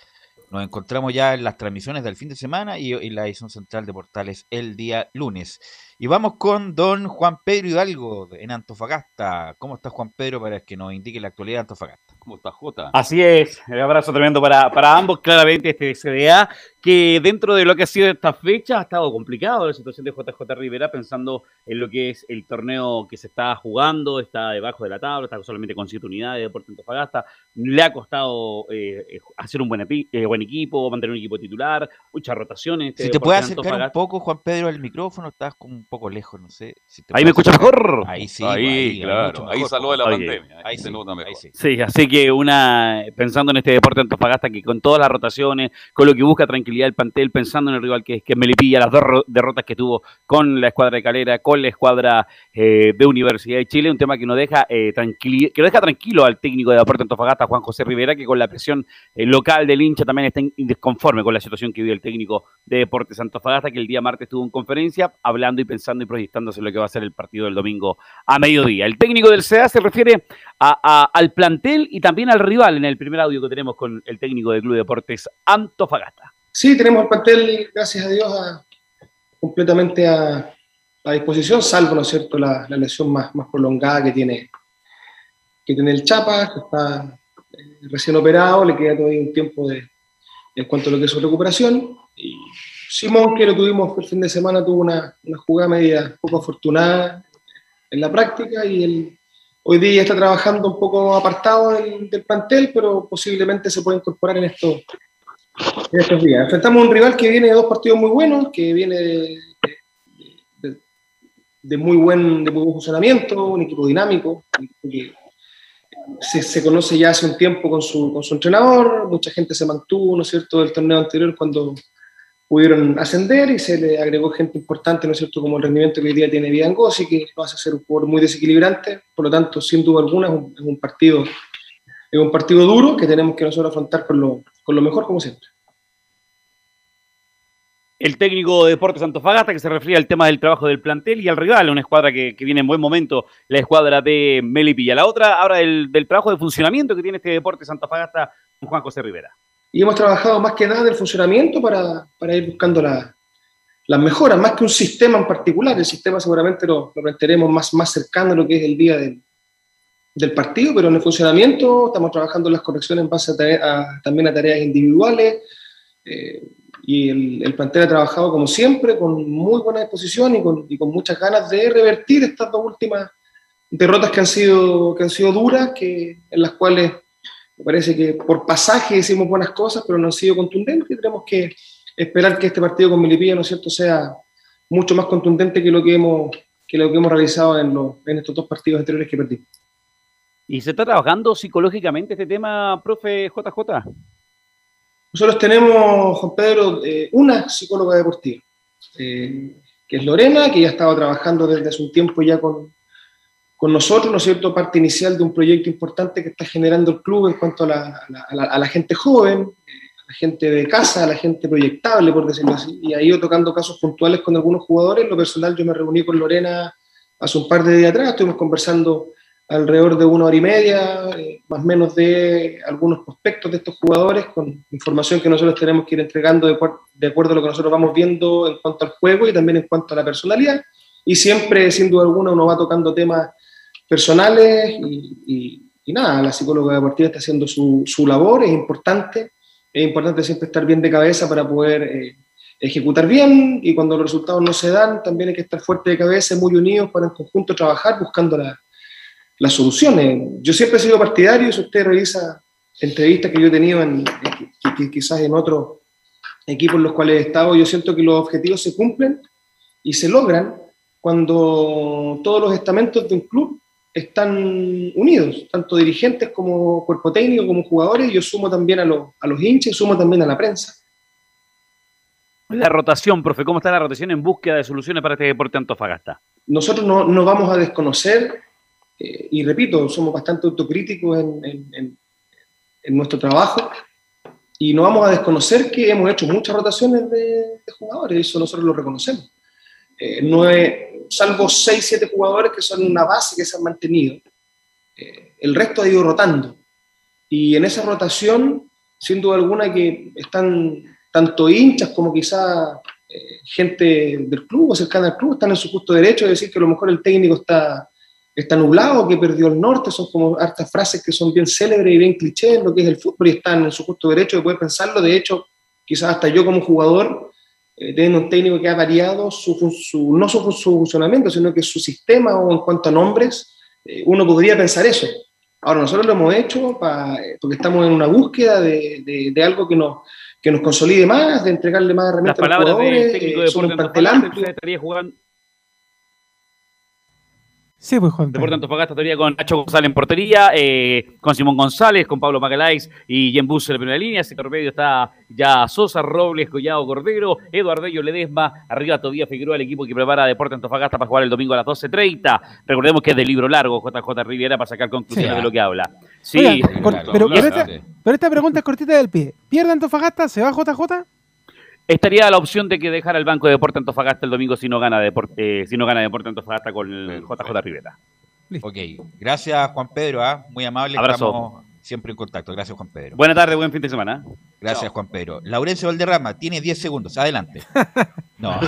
Nos encontramos ya en las transmisiones del fin de semana y en la edición central de Portales el día lunes. Y vamos con don Juan Pedro Hidalgo en Antofagasta. ¿Cómo está Juan Pedro para que nos indique la actualidad de Antofagasta? ¿Cómo está Jota? Así es, un abrazo tremendo para, para ambos. Claramente este CDA, que dentro de lo que ha sido esta fecha ha estado complicado la situación de JJ Rivera, pensando en lo que es el torneo que se está jugando, está debajo de la tabla, está solamente con siete unidades de Deportes Antofagasta. Le ha costado eh, eh, hacer un buen, epi- eh, buen equipo, mantener un equipo titular, muchas rotaciones. este Si te puedes acercar un poco, Juan Pedro, al micrófono, estás como un poco lejos, no sé. si te Ahí me escucha mejor. Ahí sí, Ahí, claro, ahí saló de la Oye, pandemia. Ahí ahí se sí, nota mejor. ahí sí. Sí, así que una pensando en este deporte de Antofagasta que con todas las rotaciones, con lo que busca tranquilidad el plantel, pensando en el rival que, es- que Melipilla, las dos ro- derrotas que tuvo con la escuadra de Calera, con la escuadra eh, de Universidad de Chile, un tema que no deja eh, tranquili- que no deja tranquilo al técnico de Deporte Antofagasta, Juan José Rivera, que con la presión eh, local del hincha también está inconforme con la situación que vive el técnico de Deportes Antofagasta, que el día martes estuvo en conferencia hablando y pensando y proyectándose lo que va a ser el partido del domingo a mediodía. El técnico del CEA se refiere al plantel y también al rival en el primer audio que tenemos con el técnico del Club Deportes Antofagasta. Sí, tenemos el plantel, gracias a Dios, completamente a, a disposición, salvo, ¿no es cierto?, la, la lesión más, más prolongada que tiene, que tiene el Chapa, que está eh, recién operado, le queda todavía un tiempo de, en cuanto a lo que es su recuperación. Y Simón, que lo tuvimos el fin de semana, tuvo una, una jugada media poco afortunada en la práctica y hoy día está trabajando un poco apartado del, del plantel, pero posiblemente se puede incorporar en estos, en estos días. Enfrentamos a un rival que viene de dos partidos muy buenos, que viene de, muy, buen, de muy buen funcionamiento, un equipo dinámico, se, se conoce ya hace un tiempo con su, con su entrenador, mucha gente se mantuvo, ¿no es cierto?, del torneo anterior cuando pudieron ascender y se le agregó gente importante, ¿no es cierto?, como el rendimiento que hoy día tiene Biangosi, que lo hace ser un jugador muy desequilibrante, por lo tanto, sin duda alguna, es un, es un partido es un partido duro que tenemos que nosotros afrontar con lo, con lo mejor, como siempre. El técnico de Deportes Antofagasta que se refiere al tema del trabajo del plantel y al rival, una escuadra que, viene en buen momento, la escuadra de Melipilla. La otra habla del, del trabajo de funcionamiento que tiene este Deportes Antofagasta con Juan José Rivera. Y hemos trabajado más que nada en el funcionamiento para, para ir buscando la- las mejoras, más que un sistema en particular. El sistema seguramente lo, lo plantearemos más, más cercano a lo que es el día del, del partido, pero en el funcionamiento estamos trabajando las correcciones en base a a- también a tareas individuales. eh, y el, el plantel ha trabajado como siempre, con muy buena disposición y con, y con muchas ganas de revertir estas dos últimas derrotas que han sido, que han sido duras, que, en las cuales me parece que por pasaje hicimos buenas cosas, pero no han sido contundentes. y Tenemos que esperar que este partido con Milipilla, ¿no es cierto?, sea mucho más contundente que lo que hemos, que lo que hemos realizado en, los, en estos dos partidos anteriores que perdimos. ¿Y se está trabajando psicológicamente este tema, profe JJ? Nosotros tenemos, Juan Pedro, eh, una psicóloga deportiva, eh, que es Lorena, que ya estaba trabajando desde hace un tiempo ya con, con nosotros, ¿no es cierto?, parte inicial de un proyecto importante que está generando el club en cuanto a la, a la- a la- gente joven, eh, a la gente de casa, a la gente proyectable, por decirlo así, y ha ido tocando casos puntuales con algunos jugadores. En lo personal, yo me reuní con Lorena hace un par de días atrás, estuvimos conversando alrededor de una hora y media, eh, más o menos de algunos prospectos de estos jugadores, con información que nosotros tenemos que ir entregando de, de acuerdo a lo que nosotros vamos viendo en cuanto al juego y también en cuanto a la personalidad. Y siempre, sin duda alguna, uno va tocando temas personales y, y- nada, la psicóloga deportiva está haciendo su, su labor, es importante, es importante siempre estar bien de cabeza para poder eh, ejecutar bien y cuando los resultados no se dan, también hay que estar fuerte de cabeza, muy unidos para en conjunto trabajar buscando la- las soluciones. Yo siempre he sido partidario, si usted revisa entrevistas que yo he tenido en, que quizás en otros equipos en los cuales he estado, yo siento que los objetivos se cumplen y se logran cuando todos los estamentos de un club están unidos, tanto dirigentes como cuerpo técnico, como jugadores. Yo sumo también a, los, a los hinchas y sumo también a la prensa. La rotación, profe, ¿cómo está la rotación en búsqueda de soluciones para este deporte Antofagasta? Nosotros no, no vamos a desconocer, eh, y repito, somos bastante autocríticos en, en, en, en, nuestro trabajo, y no vamos a desconocer que hemos hecho muchas rotaciones de, de jugadores, eso nosotros lo reconocemos. Eh, no es, salvo 6, 7 jugadores que son una base que se han mantenido, eh, el resto ha ido rotando. Y en esa rotación, sin duda alguna, que están tanto hinchas como quizá eh, gente del club o cercana al club están en su justo derecho de decir que a lo mejor el técnico está, está nublado, que perdió el norte, son como hartas frases que son bien célebres y bien clichés en lo que es el fútbol y están en su justo derecho de poder pensarlo. De hecho, quizás hasta yo como jugador, eh, teniendo un técnico que ha variado su, su, no su, su, funcionamiento, sino que su sistema o en cuanto a nombres, eh, uno podría pensar eso. Ahora, nosotros lo hemos hecho para, porque estamos en una búsqueda de, de, de algo que nos que nos consolide más, de entregarle más herramientas Las palabras a los jugadores, del técnico eh, de son un plantel amplio. estaría jugando Sí, pues Juan. Deportes Antofagasta estaría con Nacho González en portería, eh, con Simón González, con Pablo Magalhães y Jen Bus en la primera línea. Sector medio está ya Sosa, Robles, Collado, Cordero, Eduardo Ledesma, arriba todavía Figueroa, el equipo que prepara Deportes Antofagasta para jugar el domingo a las 12.30. Recordemos que es de libro largo, JJ Riviera, para sacar conclusiones Sí. de lo que habla. Sí, pero, pero esta, pero esta pregunta es cortita del pie. ¿Pierde Antofagasta? ¿Se va JJ? Estaría la opción de que dejara el banco de Deportes Antofagasta el domingo si no gana Deporte, eh, si no gana Deportes Antofagasta con el JJ Rivera. Ok, gracias Juan Pedro, ¿ah? muy amable, Abrazo. estamos siempre en contacto. Gracias Juan Pedro. Buena tarde, buen fin de semana. Gracias Juan Pedro. Laurencio Valderrama, tiene 10 segundos, adelante. No.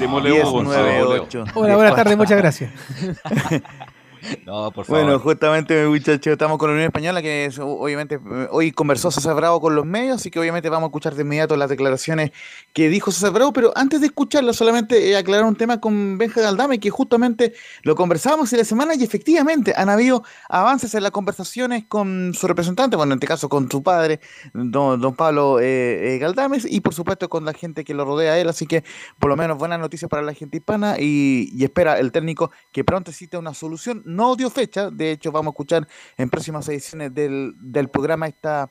Gonzalo. ocho. Hola, buenas tardes, muchas gracias. No, por favor. Bueno, justamente, muchachos, estamos con la Unión Española, que obviamente hoy conversó César Bravo con los medios, así que obviamente vamos a escuchar de inmediato las declaraciones que dijo César Bravo, pero antes de escucharlas, solamente eh, aclarar un tema con Benja Galdame, que justamente lo conversábamos en la semana y efectivamente han habido avances en las conversaciones con su representante, bueno, en este caso con su padre, don, don Pablo eh, eh, Galdames, y por supuesto con la gente que lo rodea a él, así que por lo menos buenas noticias para la gente hispana y, y espera el técnico que pronto exista una solución. No dio fecha, de hecho vamos a escuchar en próximas ediciones del, del programa esta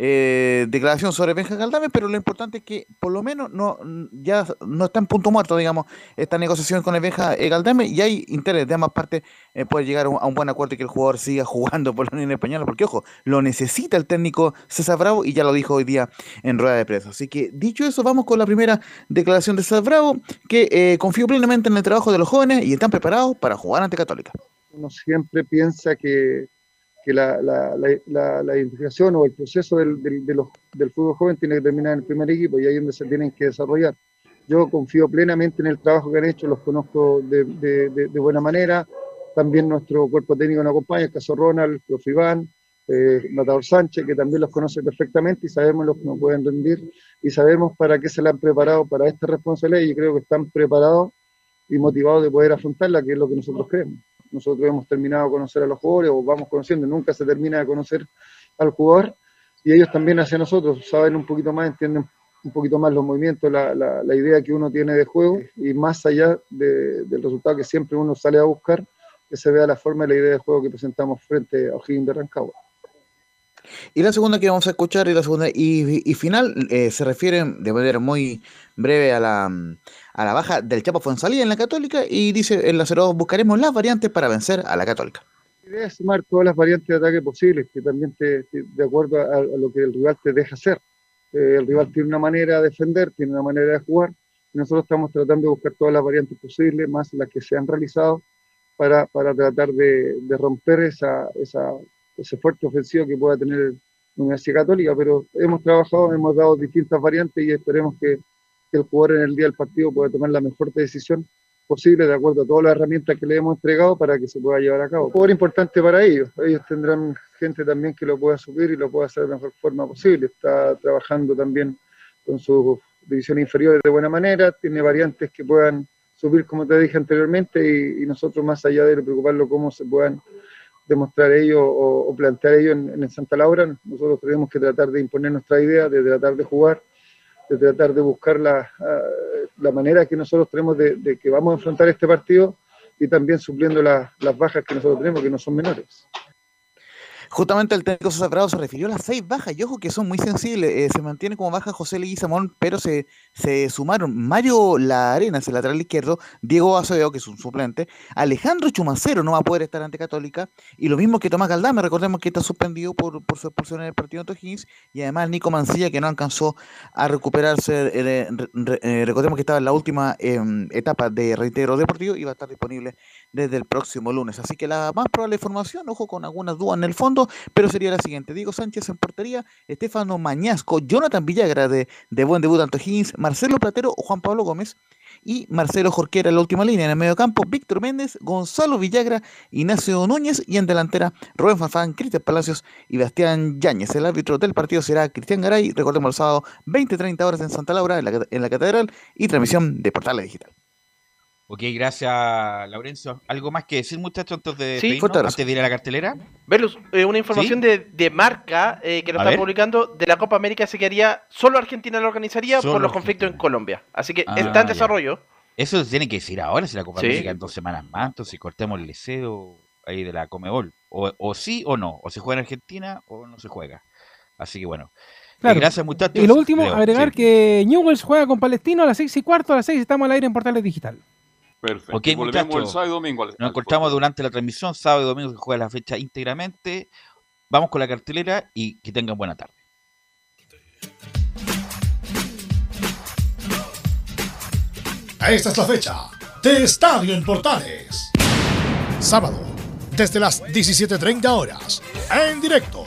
eh, declaración sobre Benja Galdame, pero lo importante es que por lo menos no ya no está en punto muerto, digamos, esta negociación con el Benja eh, Galdame y hay interés de ambas partes eh, poder llegar a un, a un buen acuerdo y que el jugador siga jugando por la Unión Española, porque ojo, lo necesita el técnico César Bravo y ya lo dijo hoy día en rueda de prensa. Así que dicho eso, vamos con la primera declaración de César Bravo, que eh, confío plenamente en el trabajo de los jóvenes y están preparados para jugar ante Católica. Uno siempre piensa que, que la, la, la, la, identificación o el proceso del, del, de los, del fútbol joven tiene que terminar en el primer equipo y ahí es donde se tienen que desarrollar. Yo confío plenamente en el trabajo que han hecho, los conozco de, de, de, de buena manera. También nuestro cuerpo técnico nos acompaña, el caso Ronald, el profe Iván, eh, Matador Sánchez, que también los conoce perfectamente y sabemos lo que nos pueden rendir y sabemos para qué se la han preparado para esta responsabilidad y creo que están preparados y motivados de poder afrontarla, que es lo que nosotros creemos. Nosotros hemos terminado de conocer a los jugadores o vamos conociendo, nunca se termina de conocer al jugador y ellos también hacia nosotros saben un poquito más, entienden un poquito más los movimientos, la, la, la idea que uno tiene de juego y más allá de, del resultado que siempre uno sale a buscar, que se vea la forma y la idea de juego que presentamos frente a O'Higgins de Rancagua. Y la segunda que vamos a escuchar y la segunda y, y final eh, se refiere de manera muy breve a la, a la baja del Chapo Fonsalía en la Católica y dice en la 02 buscaremos las variantes para vencer a la Católica. La idea es sumar todas las variantes de ataque posibles, que también de acuerdo a, lo que el rival te deja hacer. Eh, el rival tiene una manera de defender, tiene una manera de jugar, nosotros estamos tratando de buscar todas las variantes posibles, más las que se han realizado, para, para tratar de, de romper esa, esa, ese fuerte ofensivo que pueda tener la Universidad Católica, pero hemos trabajado, hemos dado distintas variantes y esperemos que, que el jugador en el día del partido pueda tomar la mejor decisión posible de acuerdo a todas las herramientas que le hemos entregado para que se pueda llevar a cabo. Jugador importante para ellos, ellos tendrán gente también que lo pueda subir y lo pueda hacer de la mejor forma posible, está trabajando también con sus divisiones inferiores de buena manera, tiene variantes que puedan subir como te dije anteriormente y, nosotros más allá de preocuparlo cómo se puedan demostrar ello o, plantear ello en, en, Santa Laura, nosotros tenemos que tratar de imponer nuestra idea, de tratar de jugar, de tratar de buscar la, uh, la manera que nosotros tenemos de, de, que vamos a enfrentar este partido y también supliendo las bajas que nosotros tenemos, que no son menores. Justamente el técnico Sosa Prado se refirió a las seis bajas, y ojo que son muy sensibles. eh, se mantiene como baja José Leguizamón, pero se, se sumaron Mario La Arenas, el lateral izquierdo, Diego Acevedo, que es un suplente, Alejandro Chumacero no va a poder estar ante Católica, y lo mismo que Tomás Galdame, recordemos que está suspendido por, por su expulsión en el partido de O'Higgins, y además Nico Mancilla, que no alcanzó a recuperarse. eh, re- eh, recordemos que estaba en la última em, etapa de reintegro deportivo y va a estar disponible desde el próximo lunes. Así que la más probable formación, ojo con algunas dudas en el fondo, pero sería la siguiente. Diego Sánchez en portería, Estefano Mañasco, Jonathan Villagra de, de buen debut ante Higgins, Marcelo Platero o Juan Pablo Gómez y Marcelo Jorquera en la última línea. En el medio campo, Víctor Méndez, Gonzalo Villagra, Ignacio Núñez y en delantera, Rubén Fanfán, Cristian Palacios y Bastián Yáñez. El árbitro del partido será Cristian Garay, recordemos el sábado 20-30 horas en Santa Laura, en la, en la Catedral y transmisión de Portales Digital. Ok, gracias, Laurencio. ¿Algo más que decir, muchachos, antes de Sí. antes de ir a la cartelera? Velus, eh, una información de, de marca eh, que lo A está ver. publicando de la Copa América se quedaría, solo Argentina lo organizaría Solo por los conflictos en Colombia. Así que está Ah, en ya. desarrollo. Eso se tiene que decir ahora, si la Copa Sí. América en dos semanas más, entonces cortemos el deseo ahí de la Comebol. O, o sí o no, o se juega en Argentina o no se juega. Así que bueno. Eh, Claro. gracias, muchachos. Y lo último, Leo, agregar sí. que Newells juega con Palestino a las seis y cuarto, a las seis estamos al aire en Portales Digital. Perfecto. Volvemos el sábado y domingo al- Nos al encontramos durante la transmisión, sábado y domingo se juega la fecha íntegramente. Vamos con la cartelera y que tengan buena tarde. Esta es la fecha de Estadio en Portales. Sábado, desde las 17.30 horas, en directo,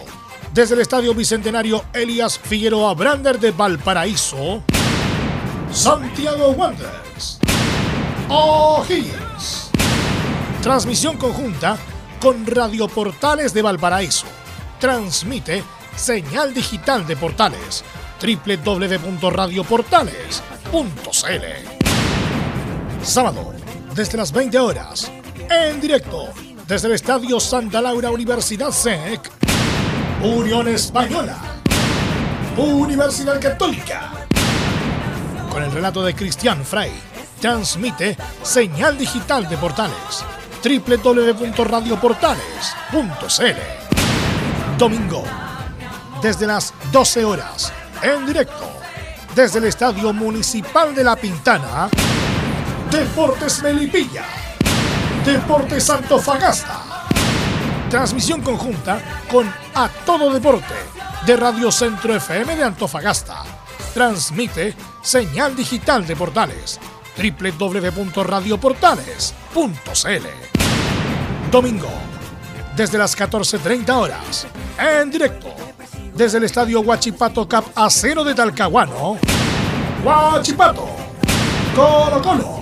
desde el Estadio Bicentenario Elías Figueroa Brander de Valparaíso, Santiago Wanderers, O'Higgins. Transmisión conjunta con Radio Portales de Valparaíso. Transmite señal digital de Portales www.radioportales.cl Sábado, desde las 20 horas, en directo, desde el Estadio Santa Laura Universidad SEC, Unión Española, Universidad Católica. Con el relato de Cristian Frey, transmite señal digital de Portales, www.radioportales.cl. Domingo, desde las 12 horas, en directo, desde el Estadio Municipal de La Pintana, Deportes Melipilla, Deportes Antofagasta. Transmisión conjunta con A Todo Deporte de Radio Centro FM de Antofagasta. Transmite señal digital de Portales www.radioportales.cl. Domingo, desde las 14.30 horas, en directo, desde el Estadio Huachipato Cap Acero de Talcahuano, Huachipato, Colo Colo.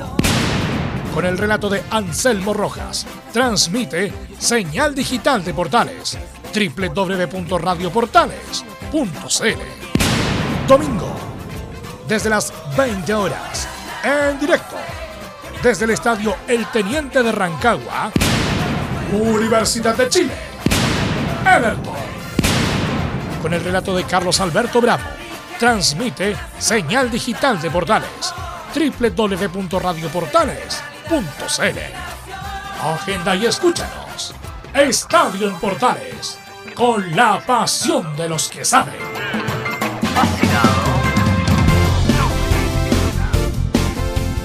Con el relato de Anselmo Rojas, transmite señal digital de Portales www.radioportales.cl. Domingo, desde las 20 horas, en directo, desde el estadio El Teniente de Rancagua, Universidad de Chile, Everton. Con el relato de Carlos Alberto Bravo, transmite señal digital de Portales www.radioportales.cl. Agenda y escúchanos. Estadio en Portales, con la pasión de los que saben.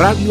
Radio